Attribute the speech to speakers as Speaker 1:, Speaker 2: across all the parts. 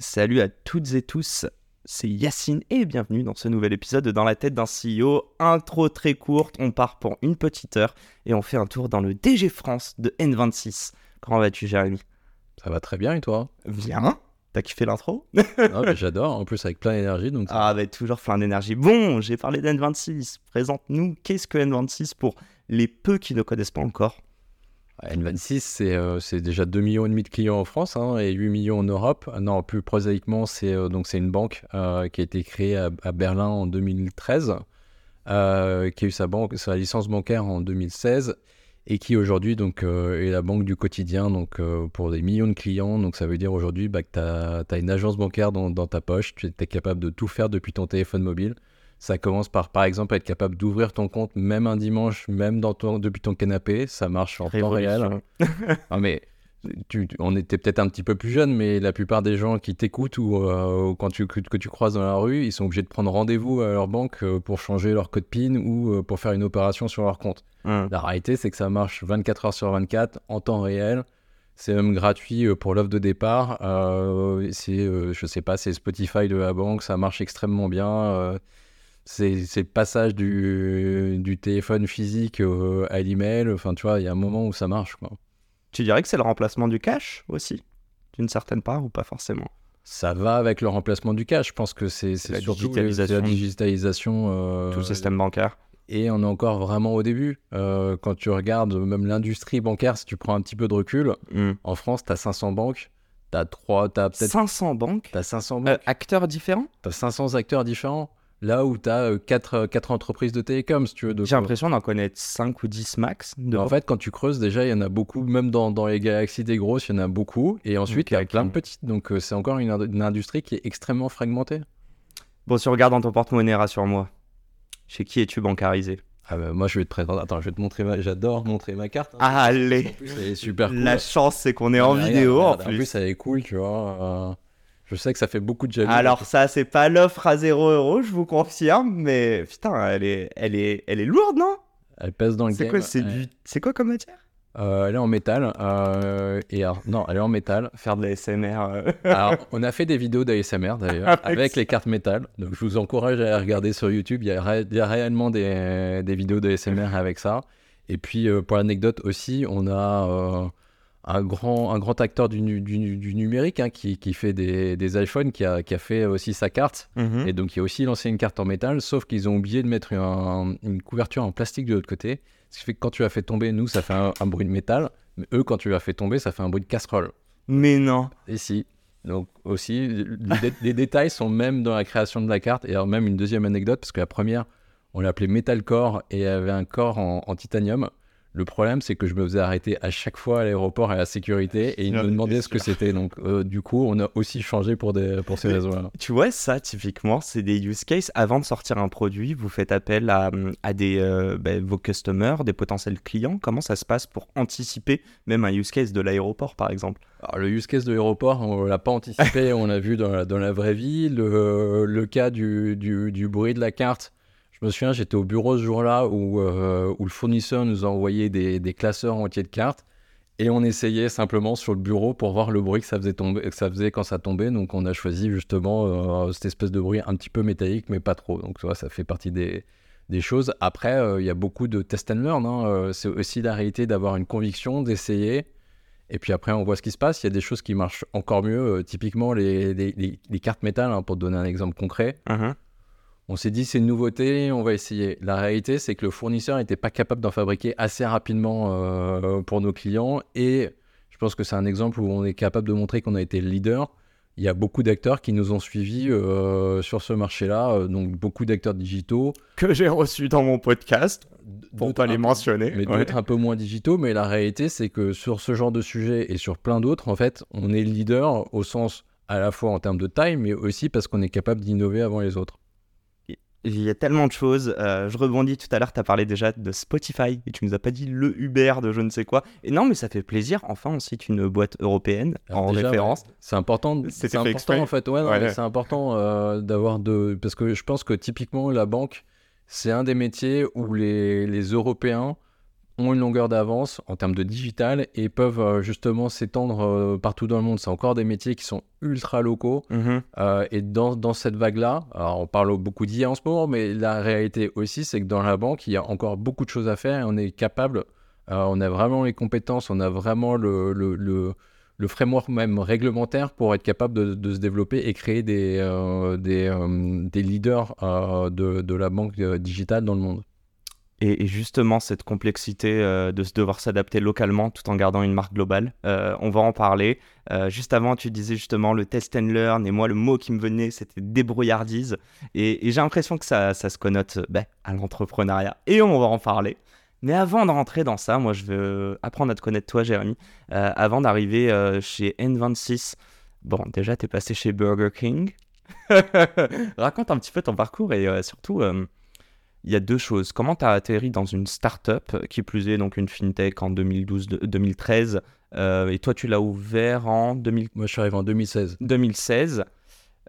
Speaker 1: Salut à toutes et tous, c'est Yacine et bienvenue dans ce nouvel épisode de Dans la tête d'un CEO. Intro très courte, on part pour une petite heure et on fait un tour dans le DG France de N26. Comment vas-tu Jérémy?
Speaker 2: Ça va très bien et toi?
Speaker 1: Bien T'as kiffé l'intro?
Speaker 2: Ah, bah, J'adore, en plus avec plein d'énergie. Donc...
Speaker 1: Ah bah toujours plein d'énergie. Bon, j'ai parlé d'N26. Présente-nous, qu'est-ce que N26 pour les peu qui ne connaissent pas encore?
Speaker 2: N26, c'est euh, c'est déjà 2 millions de clients en France hein, et 8 millions en Europe. Non, plus prosaïquement, c'est euh, une banque euh, qui a été créée à, Berlin en 2013, euh, qui a eu sa, licence bancaire en 2016 et qui aujourd'hui est la banque du quotidien donc pour des millions de clients. Donc ça veut dire aujourd'hui bah, que tu as, une agence bancaire dans ta poche, tu es capable de tout faire depuis ton téléphone mobile. Ça commence par, par exemple, être capable d'ouvrir ton compte même un dimanche, même dans ton, depuis ton canapé. Ça marche en temps réel. non, mais tu, on était peut-être un petit peu plus jeune, mais la plupart des gens qui t'écoutent ou, euh, ou, quand tu, que, que, tu croises dans la rue, ils sont obligés de prendre rendez-vous à leur banque euh, pour changer leur code PIN ou euh, pour faire une opération sur leur compte. Mmh. La réalité, c'est que ça marche 24 heures sur 24 en temps réel. C'est même gratuit pour l'offre de départ. C'est, je sais pas, c'est Spotify de la banque. Ça marche extrêmement bien c'est le passage du, du téléphone physique euh, à l'email. Enfin, tu vois, il y a un moment où ça marche. Quoi.
Speaker 1: Tu dirais que c'est le remplacement du cash aussi, d'une certaine part, ou pas forcément?
Speaker 2: Ça va avec le remplacement du cash. Je pense que c'est
Speaker 1: la
Speaker 2: surtout
Speaker 1: digitalisation,
Speaker 2: la digitalisation. Euh,
Speaker 1: tout le système bancaire.
Speaker 2: Et on est encore vraiment au début. Euh, quand tu regardes même l'industrie bancaire, si tu prends un petit peu de recul,
Speaker 1: mm.
Speaker 2: en France, tu as 500 banques. T'as trois, t'as peut-être
Speaker 1: 500 banques?
Speaker 2: T'as 500 banques.
Speaker 1: acteurs différents?
Speaker 2: T'as 500 acteurs différents là où tu as 4, 4, entreprises de télécom, si tu veux.
Speaker 1: J'ai l'impression d'en connaître 5 ou 10 max.
Speaker 2: En fait, quand tu creuses, déjà, il y en a beaucoup, même dans, dans les galaxies des grosses, il y en a beaucoup. Et ensuite, il okay, y a plein de petites. Donc, euh, c'est encore une, une, industrie qui est extrêmement fragmentée.
Speaker 1: Bon, si tu regardes dans ton porte-monnaie, rassure-moi. Chez qui es-tu bancarisé?
Speaker 2: Ah bah, moi je vais te présenter. Attends, je vais te montrer. Ma... J'adore montrer ma carte. Hein.
Speaker 1: Ah, allez.
Speaker 2: C'est super cool.
Speaker 1: La chance c'est qu'on est en
Speaker 2: regarde,
Speaker 1: vidéo
Speaker 2: regarde,
Speaker 1: en plus.
Speaker 2: En plus, elle est cool, tu vois. Je sais que ça fait beaucoup de jaloux.
Speaker 1: Alors ça, c'est pas l'offre à 0 euros, je vous confirme, mais putain, elle est, elle est, elle est lourde, non?
Speaker 2: Elle pèse dans le
Speaker 1: C'est
Speaker 2: game.
Speaker 1: quoi, c'est
Speaker 2: ouais.
Speaker 1: du... c'est quoi comme matière?
Speaker 2: Euh, Elle est en métal. Euh, et alors, non, elle est en métal.
Speaker 1: Faire de l'ASMR. Euh...
Speaker 2: alors, on a fait des vidéos d'ASMR d'ailleurs avec, avec les cartes métal. Donc, je vous encourage à regarder sur YouTube. Il y a, ré... il y a réellement des, des vidéos d'ASMR avec ça. Et puis, euh, pour l'anecdote aussi, on a un grand, un grand acteur du, du, du numérique hein, qui, qui, fait des, des iPhones, qui a, qui a, fait aussi sa carte.
Speaker 1: -hmm.
Speaker 2: Et donc, il a aussi lancé une carte en métal, sauf qu'ils ont oublié de mettre un, une couverture en plastique de l'autre côté. Ce qui fait que quand tu la fais tomber, nous, ça fait un, un, bruit de métal. Mais eux, quand tu la fais tomber, ça fait un bruit de casserole.
Speaker 1: Mais non.
Speaker 2: Et si. Donc, aussi, les, les détails sont même dans la création de la carte. Et alors, même une deuxième anecdote, parce que la première, on l'appelait Metal Core et elle avait un corps en, en titanium. Le problème, c'est que je me faisais arrêter à chaque fois à l'aéroport à la sécurité et ils me demandaient ce que c'était. Donc, euh, du coup, on a aussi changé pour, des, pour ces raisons-là.
Speaker 1: Tu vois, ça, typiquement, c'est des use cases. Avant de sortir un produit, vous faites appel à, à des, euh, bah, vos customers, des potentiels clients. Comment ça se passe pour anticiper même un use case de l'aéroport, par exemple?
Speaker 2: Alors, le use case de l'aéroport, on ne l'a pas anticipé, on l'a vu dans la, dans la vraie vie. Le, le cas du, du, du bruit de la carte. Je me souviens, j'étais au bureau ce jour-là où, euh, le fournisseur nous a envoyé des, classeurs entiers de cartes et on essayait simplement sur le bureau pour voir le bruit que ça faisait, quand ça tombait. Donc on a choisi justement euh, cette espèce de bruit un petit peu métallique, mais pas trop. Donc tu vois, ça fait partie des, choses. Après, il euh, y a beaucoup de test and learn. Hein. C'est aussi la réalité d'avoir une conviction, d'essayer. Et puis après, on voit ce qui se passe. Il y a des choses qui marchent encore mieux. typiquement, les, cartes métal, hein, pour te donner un exemple concret.
Speaker 1: Uh -huh.
Speaker 2: On s'est dit c'est une nouveauté, on va essayer. La réalité, c'est que le fournisseur n'était pas capable d'en fabriquer assez rapidement euh, pour nos clients. Et je pense que c'est un exemple où on est capable de montrer qu'on a été le leader. Il y a beaucoup d'acteurs qui nous ont suivis euh, sur ce marché-là, euh, donc beaucoup d'acteurs digitaux.
Speaker 1: Que j'ai reçus dans mon podcast, pour pas les mentionner.
Speaker 2: Mais d'autres un peu moins digitaux. Mais la réalité, c'est que sur ce genre de sujet et sur plein d'autres, en fait, on est le leader au sens à la fois en termes de taille, mais aussi parce qu'on est capable d'innover avant les autres.
Speaker 1: Il y a tellement de choses. Euh, je rebondis tout à l'heure, tu as parlé déjà de Spotify et tu nous as pas dit le Uber de je ne sais quoi. Et non, mais ça fait plaisir. Enfin, on cite une boîte européenne
Speaker 2: Alors
Speaker 1: en
Speaker 2: déjà,
Speaker 1: référence.
Speaker 2: Ouais. C'est important. C'est important
Speaker 1: exprès.
Speaker 2: en fait. Ouais. c'est important euh, d'avoir de. Parce que je pense que typiquement, la banque, c'est un des métiers où les, les Européens ont une longueur d'avance en termes de digital et peuvent euh, justement s'étendre euh, partout dans le monde. C'est encore des métiers qui sont ultra locaux.
Speaker 1: Mhm.
Speaker 2: Euh, et dans, dans cette vague-là, on parle beaucoup d'IA en ce moment, mais la réalité aussi, c'est que dans la banque, il y a encore beaucoup de choses à faire et on est capable, euh, on a vraiment les compétences, on a vraiment le, le, le, le framework même réglementaire pour être capable de, de se développer et créer des, euh, des, des leaders de, de la banque digitale dans le monde.
Speaker 1: Et, justement, cette complexité euh, de devoir s'adapter localement tout en gardant une marque globale, euh, on va en parler. Euh, juste avant, tu disais justement le test and learn, et moi, le mot qui me venait, c'était débrouillardise. Et, j'ai l'impression que ça, ça se connote ben, à l'entrepreneuriat, et on va en parler. Mais avant de rentrer dans ça, moi, je veux apprendre à te connaître, toi, Jérémy. Avant d'arriver chez N26, bon, déjà, tu es passé chez Burger King. Raconte un petit peu ton parcours et surtout, il y a deux choses. Comment tu as atterri dans une start-up, qui plus est donc une fintech en 2012-2013 euh, et toi, tu l'as ouvert en 2000
Speaker 2: Moi, je suis arrivé en 2016.
Speaker 1: 2016.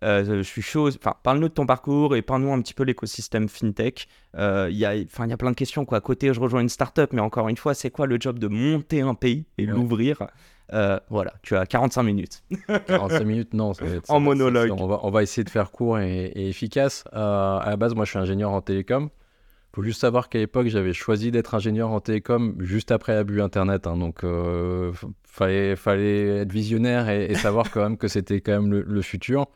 Speaker 1: Euh, je suis chaud. Enfin, parle-nous de ton parcours et parle-nous un petit peu l'écosystème fintech. Euh, Il y a, enfin, y a plein de questions. Quoi. À côté, je rejoins une startup, mais encore une fois, c'est quoi le job de monter un pays et
Speaker 2: Ouais.
Speaker 1: l'ouvrir? Euh, Voilà, tu as 45 minutes.
Speaker 2: 45 minutes, non. ça va être-
Speaker 1: En
Speaker 2: ça-
Speaker 1: monologue.
Speaker 2: ça- On va, on va essayer de faire court et, et efficace. Euh, à la base, moi, je suis ingénieur en télécom. Faut juste savoir qu'à l'époque, j'avais choisi d'être ingénieur en télécom juste après la bulle Internet. hein. donc, euh, fallait, fallait être visionnaire et, et savoir quand même que c'était quand même le, le futur.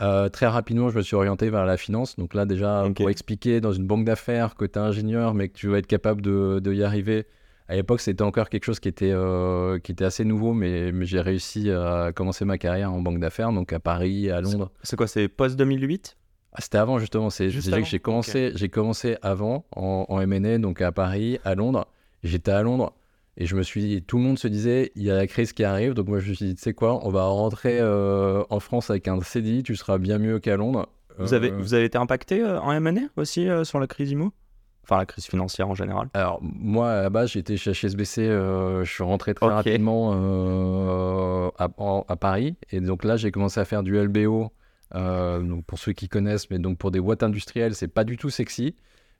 Speaker 2: Euh, très rapidement, je me suis orienté vers la finance. Donc là, déjà, pour expliquer dans une banque d'affaires que tu es ingénieur, mais que tu vas être capable de, de y arriver. À l'époque, c'était encore quelque chose qui était, euh, qui était assez nouveau, mais, mais j'ai réussi à commencer ma carrière en banque d'affaires, donc à Paris, à Londres.
Speaker 1: C'est quoi, c'est post-2008
Speaker 2: Ah, c'était avant, justement. C'est
Speaker 1: Juste
Speaker 2: que j'ai commencé, j'ai commencé avant en, en M&A, donc à Paris, à Londres. J'étais à Londres et je me suis dit, tout le monde se disait, il y a la crise qui arrive. Donc moi, je me suis dit, tu sais quoi, on va rentrer euh, en France avec un CDI, tu seras bien mieux qu'à Londres.
Speaker 1: vous, avez,
Speaker 2: Euh,
Speaker 1: vous avez été impacté euh, en M&A aussi euh, sur la crise IMO Enfin, la crise financière en général.
Speaker 2: Alors, moi, à la base, j'étais chez HSBC, euh, je suis rentré très rapidement euh, à, en- à Paris. Et donc là, j'ai commencé à faire du LBO. Euh, donc pour ceux qui connaissent, mais donc pour des boîtes industrielles, c'est pas du tout sexy.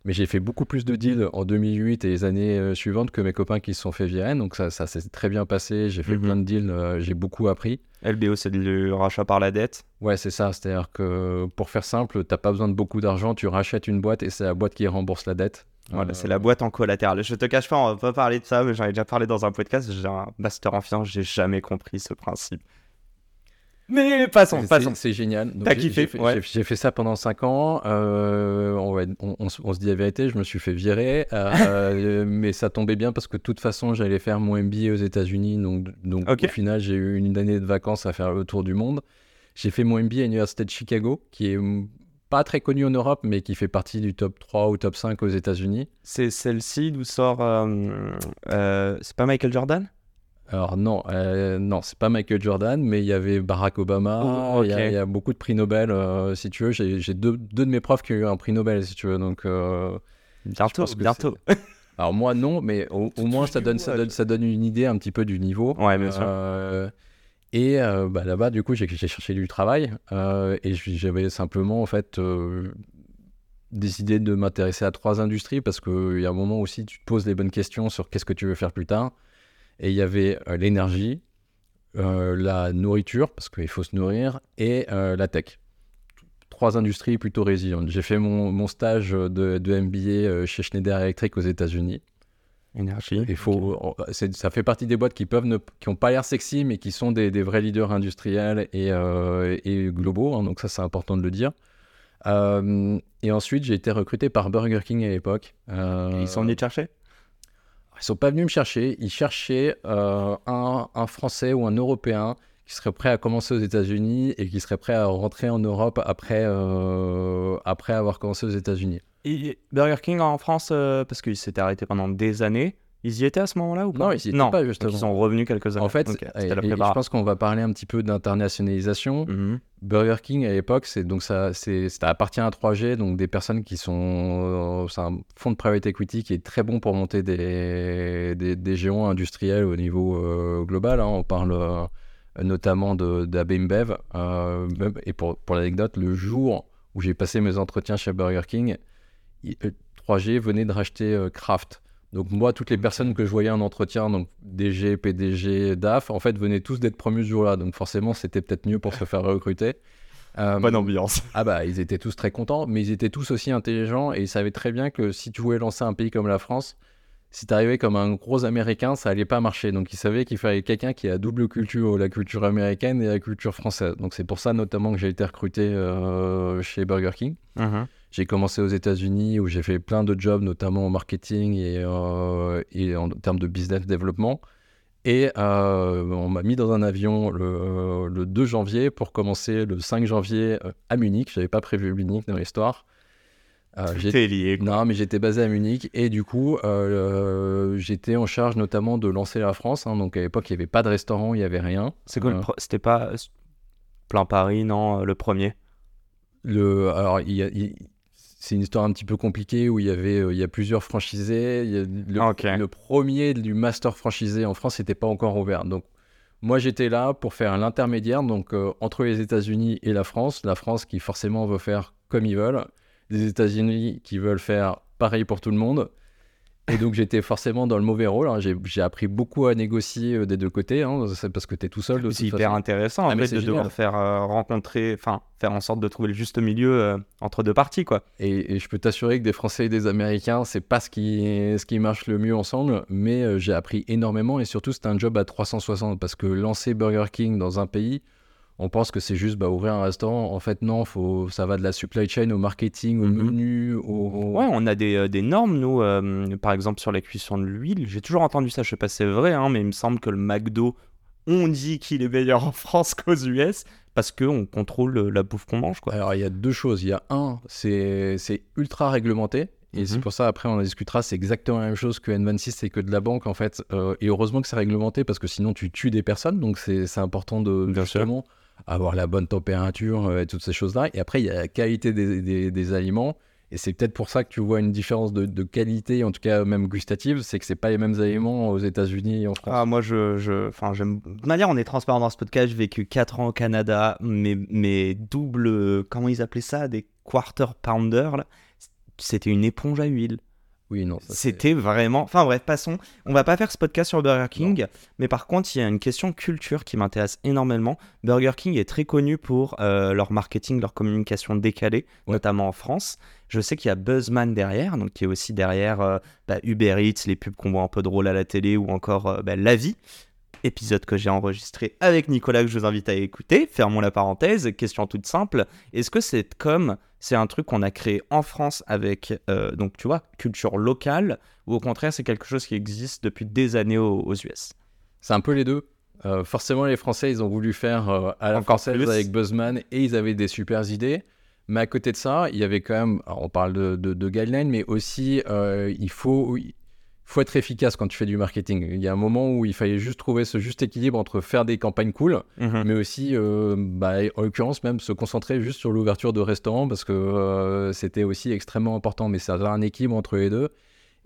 Speaker 2: Mais j'ai fait beaucoup plus de deals en 2008 et les années euh, suivantes que mes copains qui se sont fait virer. Donc ça, ça s'est très bien passé. J'ai fait
Speaker 1: Mhm.
Speaker 2: plein de deals, euh, j'ai beaucoup appris.
Speaker 1: LBO, c'est du rachat par la dette.
Speaker 2: Ouais, c'est ça. C'est-à-dire que pour faire simple, t'as pas besoin de beaucoup d'argent, tu rachètes une boîte et c'est la boîte qui rembourse la dette.
Speaker 1: Voilà,
Speaker 2: Euh,
Speaker 1: c'est la boîte en collatéral. Je te cache pas, on va pas parler de ça, mais j'en ai déjà parlé dans un podcast. J'ai un master en finance, j'ai jamais compris ce principe. Mais passons, passons.
Speaker 2: C'est génial.
Speaker 1: T'as kiffé,
Speaker 2: j'ai fait,
Speaker 1: ouais.
Speaker 2: ça pendant 5 ans. euh, on, se- on se dit la vérité, je me suis fait virer. euh, mais ça tombait bien parce que de toute façon, j'allais faire mon MBA aux États-Unis. Donc, au final, j'ai eu une année de vacances à faire le tour du monde. J'ai fait mon MBA à l'Université de Chicago, qui est pas très connue en Europe, mais qui fait partie du top 3 ou top 5 aux États-Unis.
Speaker 1: C'est celle-ci d'où sort. euh, euh, c'est pas Michael Jordan?
Speaker 2: Alors non, euh, non, c'est pas Michael Jordan, mais il y avait Barack Obama,
Speaker 1: Oh,
Speaker 2: il y a- y, beaucoup de prix Nobel, euh, si tu veux. J'ai deux, deux de mes profs qui ont eu un prix Nobel, si tu veux. Donc, euh,
Speaker 1: Bientôt, bientôt.
Speaker 2: alors moi non, mais au, au moins ça donne, ça, donne, ça donne une idée un petit peu du niveau.
Speaker 1: Ouais, bien sûr.
Speaker 2: Euh, et euh, bah, là-bas, du coup, j'ai cherché du travail et j'avais simplement en fait décidé de m'intéresser à trois industries parce qu'il y a un moment aussi, tu te poses les bonnes questions sur qu'est-ce que tu veux faire plus tard. Et il y avait euh, l'énergie, euh, la nourriture, parce qu'il faut se nourrir, et euh, la tech. Trois industries plutôt résilientes. J'ai fait mon, mon stage de, de MBA chez Schneider Electric aux États-Unis.
Speaker 1: Énergie.
Speaker 2: Il faut, c'est- ça fait partie des boîtes qui peuvent ne, qui ont pas l'air sexy, mais qui sont des, des vrais leaders industriels et, euh, et globaux. hein, donc ça, c'est important de le dire. Euh, et ensuite, j'ai été recruté par Burger King à l'époque. Euh,
Speaker 1: Ils sont venus te chercher?
Speaker 2: Ils sont pas venus me chercher. Ils cherchaient euh, un, un Français ou un Européen qui serait prêt à commencer aux États-Unis et qui serait prêt à rentrer en Europe après, euh, après avoir commencé aux États-Unis.
Speaker 1: Burger King en France, euh, parce qu'ils s'étaient arrêtés pendant des années, ils y étaient à ce moment-là ou pas
Speaker 2: Non, ils y étaient
Speaker 1: non.
Speaker 2: pas,
Speaker 1: Donc, ils sont revenus quelques années.
Speaker 2: En fait, et-
Speaker 1: la
Speaker 2: et je pense qu'on va parler un petit peu d'internationalisation.
Speaker 1: Mhm.
Speaker 2: Burger King à l'époque, c'est donc ça, c'est, ça appartient à 3G, donc des personnes qui sont, euh, c'est un fonds de private equity qui est très bon pour monter des, des, des géants industriels au niveau euh, global. hein. On parle euh, notamment de d'AB InBev. euh, même- et pour, pour l'anecdote, le jour où j'ai passé mes entretiens chez Burger King, il- euh, 3G venait de racheter euh, Kraft. Donc moi, toutes les personnes que je voyais en entretien, donc DG, PDG, DAF, en fait, venaient tous d'être promus ce jour-là. Donc forcément, c'était peut-être mieux pour se faire recruter.
Speaker 1: Euh, Bonne ambiance.
Speaker 2: Ah bah, ils étaient tous très contents, mais ils étaient tous aussi intelligents et ils savaient très bien que si tu voulais lancer un pays comme la France, si tu arrivais comme un gros américain, ça allait pas marcher. Donc ils savaient qu'il fallait quelqu'un qui a double culture, la culture américaine et la culture française. Donc c'est pour ça notamment que j'ai été recruté euh, chez Burger King.
Speaker 1: Mhm.
Speaker 2: J'ai commencé aux États-Unis où j'ai fait plein de jobs, notamment en marketing et, euh, et en termes de business développement. Et euh, on m'a mis dans un avion le, le, 2 janvier pour commencer le 5 janvier à Munich. J'avais pas prévu Munich dans l'histoire.
Speaker 1: Euh, j'étais lié.
Speaker 2: Non, mais j'étais basé à Munich et du coup, euh, euh, j'étais en charge notamment de lancer la France. Hein. donc à l'époque, il n'y avait pas de restaurant, il n'y avait rien.
Speaker 1: C'est quoi C'était pas plein Paris, non Le premier?
Speaker 2: Le, Alors, il c'est une histoire un petit peu compliquée où il y avait il y a plusieurs franchisés. le, le, premier du master franchisé en France n'était pas encore ouvert. Donc moi j'étais là pour faire l'intermédiaire donc entre les États-Unis et la France. La France qui forcément veut faire comme ils veulent des États-Unis qui veulent faire pareil pour tout le monde. Et donc j'étais forcément dans le mauvais rôle. Hein. J'ai appris beaucoup à négocier euh, des deux côtés, hein. c'est parce que tu es tout seul.
Speaker 1: C'est hyper intéressant ah, en fait, de devoir faire euh, rencontrer, enfin faire en sorte de trouver le juste milieu euh, entre deux parties. quoi.
Speaker 2: Et, je peux t'assurer que des Français et des Américains, c'est pas ce qui, ce qui marche le mieux ensemble, mais j'ai appris énormément et surtout c'était un job à 360 parce que lancer Burger King dans un pays, on pense que c'est juste bah, ouvrir un restaurant. En fait, non, faut, ça va de la supply chain au marketing, au mhm. menu. Au...
Speaker 1: Ouais, on a des, euh, des normes, nous, euh, par exemple sur la cuisson de l'huile. J'ai toujours entendu ça, je sais pas si c'est vrai, hein, mais il me semble que le McDo, on dit qu'il est meilleur en France qu'aux US parce qu'on contrôle la bouffe qu'on mange. Quoi.
Speaker 2: Alors, il y a deux choses. Il y a un, c'est ultra réglementé. Et c'est mhm. pour ça, après, on en discutera. C'est exactement la même chose que N26 et que de la banque, en fait. Euh, et heureusement que c'est réglementé parce que sinon, tu tues des personnes. Donc, c'est important de,
Speaker 1: Bien
Speaker 2: justement, avoir la bonne température euh, et toutes ces choses-là. Et après, il y a la qualité des, des, aliments. Et c'est peut-être pour ça que tu vois une différence de, qualité, en tout cas même gustative, c'est que c'est pas les mêmes aliments aux États-Unis et en France.
Speaker 1: Ah, moi, je, je, j'aime. De manière, on est transparent dans ce podcast. J'ai vécu 4 ans au Canada, mais mes doubles, comment ils appelaient ça, des quarter pounder, c'était une éponge à huile.
Speaker 2: Oui, non.
Speaker 1: C'était vraiment. Enfin bref, passons. On va pas faire ce podcast sur Burger King, mais par contre, il y a une question culture qui m'intéresse énormément. Burger King est très connu pour euh, leur marketing, leur communication décalée, notamment en France. Je sais qu'il y a Buzzman derrière, donc qui est aussi derrière euh, bah, Uber Eats, les pubs qu'on voit un peu drôles à la télé, ou encore euh, bah, La Vie épisode que j'ai enregistré avec Nicolas que je vous invite à écouter. Fermons la parenthèse. Question toute simple. Est-ce que c'est comme c'est un truc qu'on a créé en France avec, euh, donc tu vois, culture locale, ou au contraire c'est quelque chose qui existe depuis des années aux, US
Speaker 2: C'est un peu les deux. Euh, forcément, les Français, ils ont voulu faire euh, à la
Speaker 1: Encore
Speaker 2: française avec Buzzman et ils avaient des super idées. Mais à côté de ça, il y avait quand même, on parle de, de, de guidelines, mais aussi il faut, faut être efficace quand tu fais du marketing. Il y a un moment où il fallait juste trouver ce juste équilibre entre faire des campagnes cool,
Speaker 1: mhm.
Speaker 2: mais aussi, euh, bah, en l'occurrence, même se concentrer juste sur l'ouverture de restaurants parce que euh, c'était aussi extrêmement important. Mais ça a un équilibre entre les deux.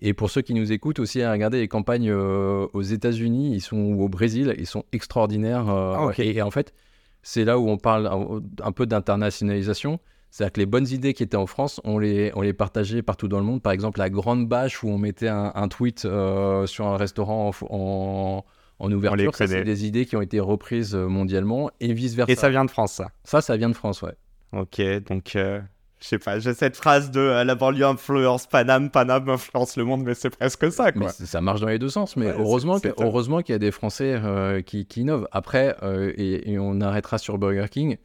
Speaker 2: Et pour ceux qui nous écoutent aussi, à regarder les campagnes euh, aux États-Unis, ils sont ou au Brésil, ils sont extraordinaires.
Speaker 1: Ah,
Speaker 2: et, en fait, c'est là où on parle un peu d'internationalisation. C'est-à-dire que les bonnes idées qui étaient en France, on les, on les partageait partout dans le monde. Par exemple, la grande bâche où on mettait un, tweet euh, sur un restaurant en, en, ouverture, c'est des idées qui ont été reprises euh, mondialement et vice-versa.
Speaker 1: Et ça vient de France, ça
Speaker 2: Ça, ça vient de France, ouais.
Speaker 1: Ok, donc... Euh, je sais pas, j'ai cette phrase de la banlieue influence Paname, Paname influence le monde, mais c'est presque ça, quoi.
Speaker 2: ça marche dans les deux sens, mais heureusement, heureusement qu'il y a des Français qui, qui, innovent. Après, et, et, on arrêtera sur Burger King,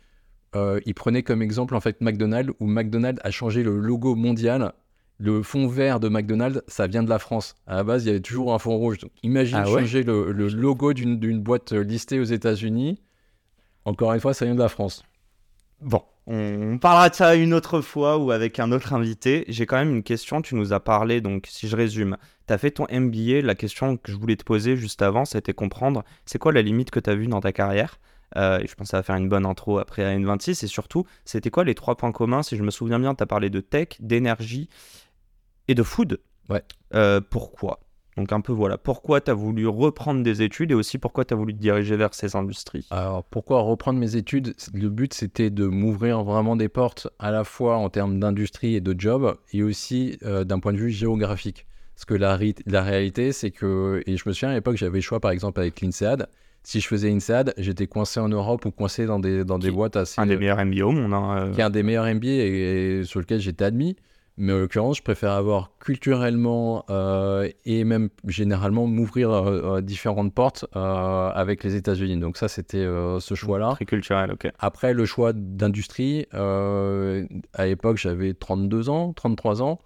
Speaker 2: euh, il prenait comme exemple en fait McDonald's où McDonald's a changé le logo mondial. Le fond vert de McDonald's, ça vient de la France. À la base, il y avait toujours un fond rouge. Donc, imagine ah changer le, logo d'une boîte listée aux États-Unis. Encore une fois, ça vient de la France.
Speaker 1: Bon, on parlera de ça une autre fois ou avec un autre invité. J'ai quand même une question. Tu nous as parlé, donc si je résume, tu as fait ton MBA. La question que je voulais te poser juste avant, c'était comprendre c'est quoi la limite que tu as vue dans ta carrière? Euh, je pense que ça va faire une bonne intro après la N26. Et surtout, c'était quoi les trois points communs Si je me souviens bien, tu as parlé de tech, d'énergie et de food.
Speaker 2: Ouais.
Speaker 1: Euh, pourquoi? Donc un peu voilà, pourquoi tu as voulu reprendre des études et aussi pourquoi tu as voulu te diriger vers ces industries?
Speaker 2: Alors pourquoi reprendre mes études? Le but c'était de m'ouvrir vraiment des portes à la fois en termes d'industrie et de job et aussi euh, d'un point de vue géographique. Parce que la, la réalité, c'est que, et je me souviens à l'époque, j'avais le choix par exemple avec l'INSEAD. Si je faisais INSEAD, j'étais coincé en Europe ou coincé dans des, dans des boîtes assez.
Speaker 1: Un des meilleurs MBA au monde. hein, euh.
Speaker 2: qui est un des meilleurs MBA et, et sur lequel j'étais admis. Mais en l'occurrence, je préfère avoir culturellement euh, et même généralement m'ouvrir euh, euh, différentes portes euh, avec les États-Unis. Donc ça, c'était euh, ce choix-là.
Speaker 1: Très culturel, ok.
Speaker 2: Après, le choix d'industrie, euh, à l'époque, j'avais 32 ans, 33 ans.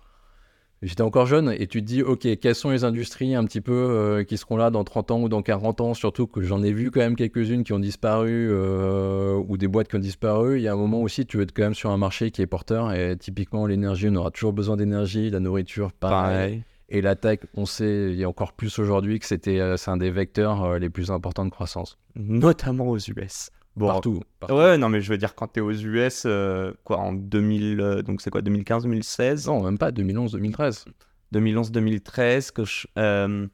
Speaker 2: J'étais encore jeune et tu te dis, OK, quelles sont les industries un petit peu euh, qui seront là dans 30 ans ou dans 40 ans? Surtout que j'en ai vu quand même quelques-unes qui ont disparu euh, ou des boîtes qui ont disparu. Il y a un moment aussi, tu veux être quand même sur un marché qui est porteur et typiquement, l'énergie, on aura toujours besoin d'énergie, la nourriture, pareil.
Speaker 1: Pareil.
Speaker 2: Et la tech, on sait, il y a encore plus aujourd'hui que c'était, euh, c'est un des vecteurs les plus importants de croissance.
Speaker 1: Notamment aux US. Bon,
Speaker 2: Partout. partout.
Speaker 1: Ouais, non, mais je veux dire, quand t'es aux US, euh, quoi, en 2000, euh, donc c'est quoi, 2015, 2016
Speaker 2: Non, même pas 2011, 2013.
Speaker 1: 2011, 2013, que je- euh,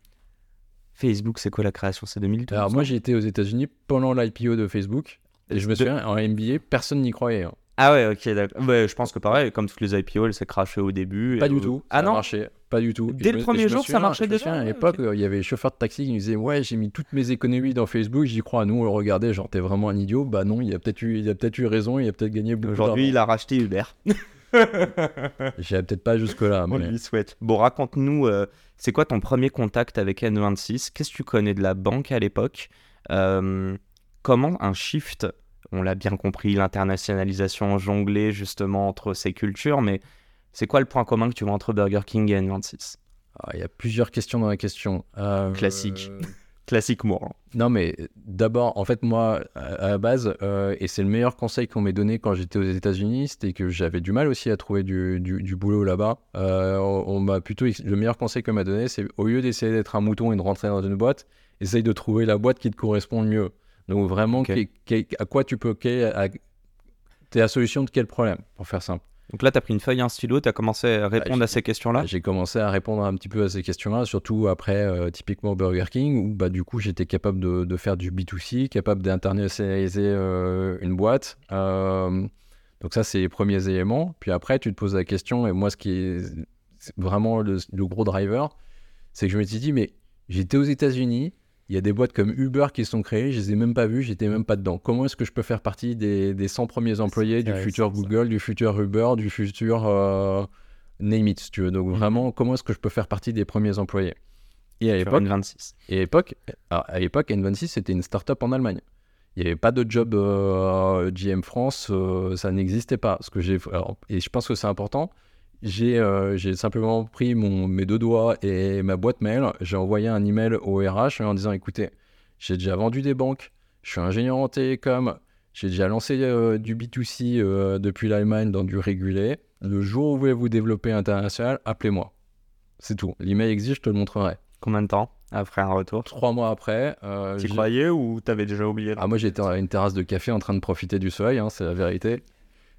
Speaker 1: Facebook, c'est quoi la création? C'est 2012
Speaker 2: Alors moi j'ai été aux États-Unis pendant l'IPO de Facebook et je me
Speaker 1: De-
Speaker 2: souviens en MBA personne n'y croyait. hein.
Speaker 1: Ah ouais, ok, d'accord. Ouais, je pense que pareil, comme toutes les IPO, elle s'est crashée au début. et
Speaker 2: Pas du tout.
Speaker 1: Ah
Speaker 2: ça
Speaker 1: non
Speaker 2: pas du tout.
Speaker 1: Dès
Speaker 2: Et
Speaker 1: le
Speaker 2: me-
Speaker 1: premier jour, ça marchait déjà
Speaker 2: souviens, À l'époque, il y avait le chauffeur de taxi qui nous disait ouais j'ai mis toutes mes économies dans Facebook, j'y crois. Nous on le regardait genre t'es vraiment un idiot. Bah non, il a peut-être eu, il a peut-être eu raison, il a peut-être gagné beaucoup.
Speaker 1: Aujourd'hui, il a racheté Uber.
Speaker 2: J'irai peut-être pas jusque là.
Speaker 1: On
Speaker 2: mais...
Speaker 1: lui souhaite. Bon, raconte-nous, euh, c'est quoi ton premier contact avec N26 Qu'est-ce que tu connais de la banque à l'époque? Euh, Comment un shift, on l'a bien compris, l'internationalisation jonglée justement entre ces cultures, mais c'est quoi le point commun que tu vois entre Burger King et N26
Speaker 2: Ah, Il y a plusieurs questions dans la question. Euh,
Speaker 1: Classique. Classique moi.
Speaker 2: Non, mais d'abord, en fait, moi, à la base, euh, et c'est le meilleur conseil qu'on m'ait donné quand j'étais aux États-Unis, c'était que j'avais du mal aussi à trouver du, du- du boulot là-bas. Euh, on on m'a plutôt. Le meilleur conseil qu'on m'a donné, c'est au lieu d'essayer d'être un mouton et de rentrer dans une boîte, essaye de trouver la boîte qui te correspond le mieux. Donc, vraiment, à quoi tu peux. T'es la solution de quel problème, pour faire simple?
Speaker 1: Donc là, tu as pris une feuille et un stylo, tu as commencé à répondre
Speaker 2: j'ai-
Speaker 1: à ces questions-là?
Speaker 2: J'ai commencé à répondre un petit peu à ces questions-là, surtout après, euh, typiquement Burger King, où bah, du coup j'étais capable de, de faire du B2C, capable d'internationaliser euh, une boîte. Euh, donc ça, c'est les premiers éléments. Puis après, tu te poses la question, et moi, ce qui est vraiment le, le gros driver, c'est que je me suis dit, mais j'étais aux États-Unis, il y a des boîtes comme Uber qui sont créées, je les ai même pas vues, j'étais même pas dedans. Comment est-ce que je peux faire partie des, des 100 premiers employés du futur
Speaker 1: ça.
Speaker 2: Google, du futur Uber, du futur euh, name it, si tu veux. Donc vraiment, comment est-ce que je peux faire partie des premiers employés? Et à l'époque,
Speaker 1: N26.
Speaker 2: et à l'époque, alors, à l'époque, N26 c'était une start-up en Allemagne. Il n'y avait pas de job euh, GM France, euh, ça n'existait pas. Ce que j'ai, et je pense que c'est important. J'ai euh, j'ai simplement pris mon, mes deux doigts et ma boîte mail. J'ai envoyé un email au RH en disant écoutez, j'ai déjà vendu des banques, je suis ingénieur en télécom, j'ai déjà lancé euh, du B2C euh, depuis l'Allemagne dans du régulé. Le jour où vous voulez vous développer international, appelez-moi. C'est tout. L'email existe, je te le montrerai.
Speaker 1: Combien de temps après un retour?
Speaker 2: Trois mois après, euh,
Speaker 1: Tu croyais ou t'avais déjà oublié?
Speaker 2: Ah, moi j'étais à une terrasse de café en train de profiter du soleil, hein, c'est la vérité.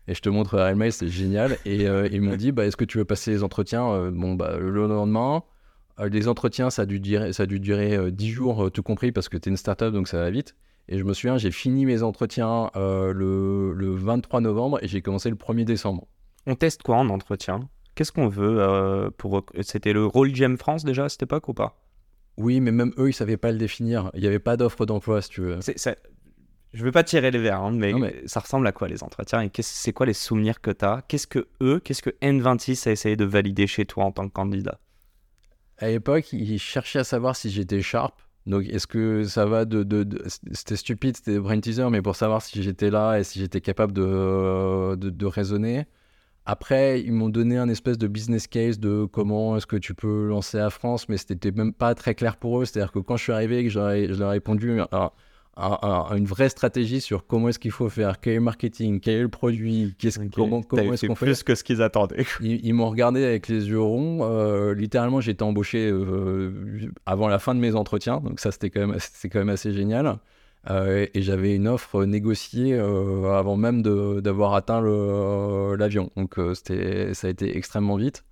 Speaker 2: Et je te le mail, c'est génial. Et euh, ils m'ont dit, bah, est-ce que tu veux passer les entretiens Euh, Bon, bah, le lendemain, euh, les entretiens, ça a dû durer, ça a dû durer euh, 10 jours, tout compris, parce que tu es une startup, donc ça va vite. Et je me souviens, j'ai fini mes entretiens le, le 23 novembre et j'ai commencé le 1er décembre.
Speaker 1: On teste quoi en entretien? Qu'est-ce qu'on veut pour C'était le rôle GM France déjà à cette époque ou pas?
Speaker 2: Oui, mais même eux, ils savaient pas le définir. Il n'y avait pas d'offre d'emploi, si tu veux.
Speaker 1: Je veux pas tirer les verres, hein, mais,
Speaker 2: Non, mais-
Speaker 1: ça ressemble à quoi les entretiens et c'est quoi les souvenirs que tu as Qu'est-ce que eux, qu'est-ce que N26 a essayé de valider chez toi en tant que candidat?
Speaker 2: À l'époque, ils cherchaient à savoir si j'étais sharp. Donc, est-ce que ça va de. de- de- C'était stupide, c'était brain teaser, mais pour savoir si j'étais là et si j'étais capable de, de, de raisonner. Après, ils m'ont donné un espèce de business case de comment est-ce que tu peux lancer la France, mais c'était même pas très clair pour eux. C'est-à-dire que quand je suis arrivé et que je leur ai, répondu à, à une vraie stratégie sur comment est-ce qu'il faut faire, quel est le marketing, quel est le produit, qu'est-ce, comment, est-ce qu'on fait.
Speaker 1: plus que ce qu'ils attendaient.
Speaker 2: Ils, ils m'ont regardé avec les yeux ronds. euh, littéralement, j'ai été embauché euh, avant la fin de mes entretiens. Donc ça, c'était quand même, c'était quand même assez génial. Euh, et j'avais une offre négociée avant même de- d'avoir atteint le- l'avion. Donc c'était, ça a été extrêmement vite.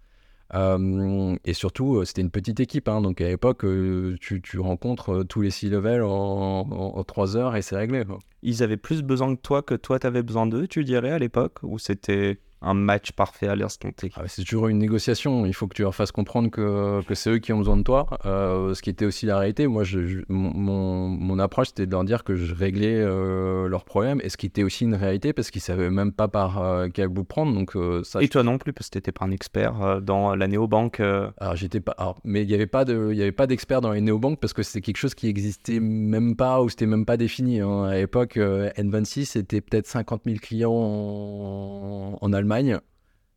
Speaker 2: Et surtout, euh, c'était une petite équipe. hein. donc à l'époque, euh, tu, tu rencontres euh, tous les six levels en, trois heures et c'est réglé.
Speaker 1: Ils avaient plus besoin que toi que toi t'avais besoin d'eux, tu dirais à l'époque Ou c'était un match parfait à l'instant T
Speaker 2: ah, C'est toujours une négociation. Il faut que tu leur fasses comprendre que, que c'est eux qui ont besoin de toi. Euh, ce qui était aussi la réalité. Moi, je, mon, mon, approche, c'était de leur dire que je réglais euh, leurs problèmes. Et ce qui était aussi une réalité parce qu'ils savaient même pas par euh, quel bout prendre. Donc, ça,
Speaker 1: et toi non plus, parce que tu n'étais pas un expert dans la néobanque.
Speaker 2: Alors, j'étais pas. mais il n'y avait pas d'expert dans les néobanques parce que c'était quelque chose qui existait même pas ou c'était même pas défini. Hein. À l'époque, N26, c'était peut-être 50 000 clients en, en Allemagne.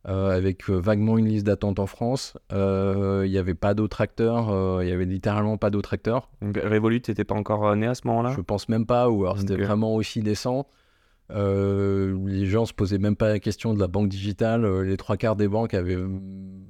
Speaker 2: Euh, avec euh, vaguement une liste d'attente en France. Euh, il n'y avait pas d'autres acteurs, il y avait littéralement pas d'autres acteurs.
Speaker 1: Donc Revolut n'était pas encore né à ce moment-là?
Speaker 2: Je pense même pas, ou alors c'était vraiment aussi décent. les gens se posaient même pas la question de la banque digitale. les trois quarts des banques avaient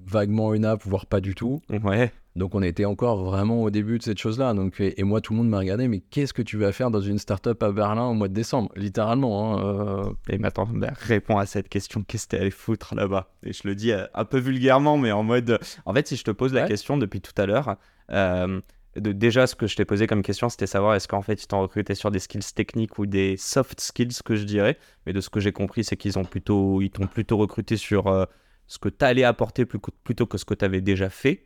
Speaker 2: vaguement une app, voire pas du tout.
Speaker 1: Ouais.
Speaker 2: Donc on était encore vraiment au début de cette chose-là. Donc et, moi tout le monde m'a regardé, mais qu'est-ce que tu vas faire dans une startup à Berlin au mois de décembre, littéralement. Hein,
Speaker 1: euh. Et maintenant, réponds à cette question. Qu'est-ce que t'es allé foutre là-bas? Et je le dis euh, un peu vulgairement, mais en mode. En fait, si je te pose la question depuis tout à l'heure. Euh, de, déjà, ce que je t'ai posé comme question, c'était savoir est-ce qu'en fait ils t'ont recruté sur des skills techniques ou des soft skills, que je dirais. Mais de ce que j'ai compris, c'est qu'ils ont plutôt, ils t'ont plutôt recruté sur ce que tu allais apporter plutôt que ce que tu avais déjà fait.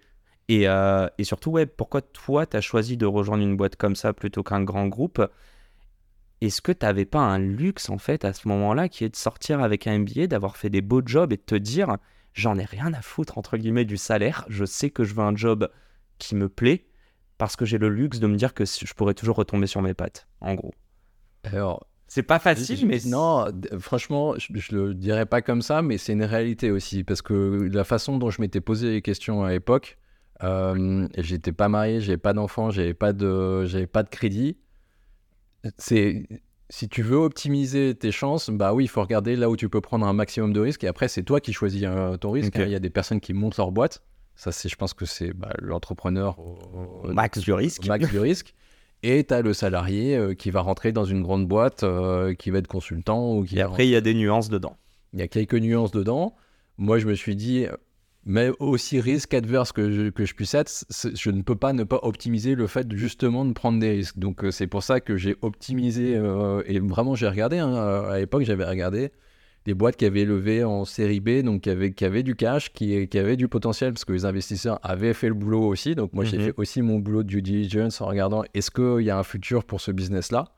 Speaker 1: Euh, et, surtout, ouais, pourquoi toi, tu as choisi de rejoindre une boîte comme ça plutôt qu'un grand groupe? Est-ce que tu n'avais pas un luxe, en fait, à ce moment-là, qui est de sortir avec un MBA, d'avoir fait des beaux jobs et de te dire, j'en ai rien à foutre, entre guillemets, du salaire, je sais que je veux un job qui me plaît, parce que j'ai le luxe de me dire que je pourrais toujours retomber sur mes pattes, en gros.
Speaker 2: Alors,
Speaker 1: c'est pas facile, mais.
Speaker 2: Non, franchement, je, je, le dirais pas comme ça, mais c'est une réalité aussi. Parce que la façon dont je m'étais posé les questions à l'époque, euh, j'étais pas marié, j'avais pas d'enfant, j'avais pas de, j'avais pas de crédit. C'est, si tu veux optimiser tes chances, bah oui, il faut regarder là où tu peux prendre un maximum de risques. Et après, c'est toi qui choisis euh, ton risque. Hein. Il y a des personnes qui montent leur boîte. Ça, c'est, je pense que c'est bah, l'entrepreneur
Speaker 1: au, max du risque.
Speaker 2: Max du risque. Et tu as le salarié euh, qui va rentrer dans une grande boîte, qui va être consultant. Ou qui
Speaker 1: et après, il y a des nuances dedans.
Speaker 2: Il y a quelques nuances dedans. Moi, je me suis dit, mais aussi risque adverse que je, que je puisse être, je ne peux pas ne pas optimiser le fait justement de prendre des risques. Donc euh, c'est pour ça que j'ai optimisé, euh, et vraiment j'ai regardé, hein, à l'époque j'avais regardé des boîtes qui avaient levé en série B, donc qui avaient, qui avaient du cash, qui, qui avaient du potentiel, parce que les investisseurs avaient fait le boulot aussi. Donc moi j'ai mhm. fait aussi mon boulot de due diligence en regardant est-ce qu'il y a un futur pour ce business-là?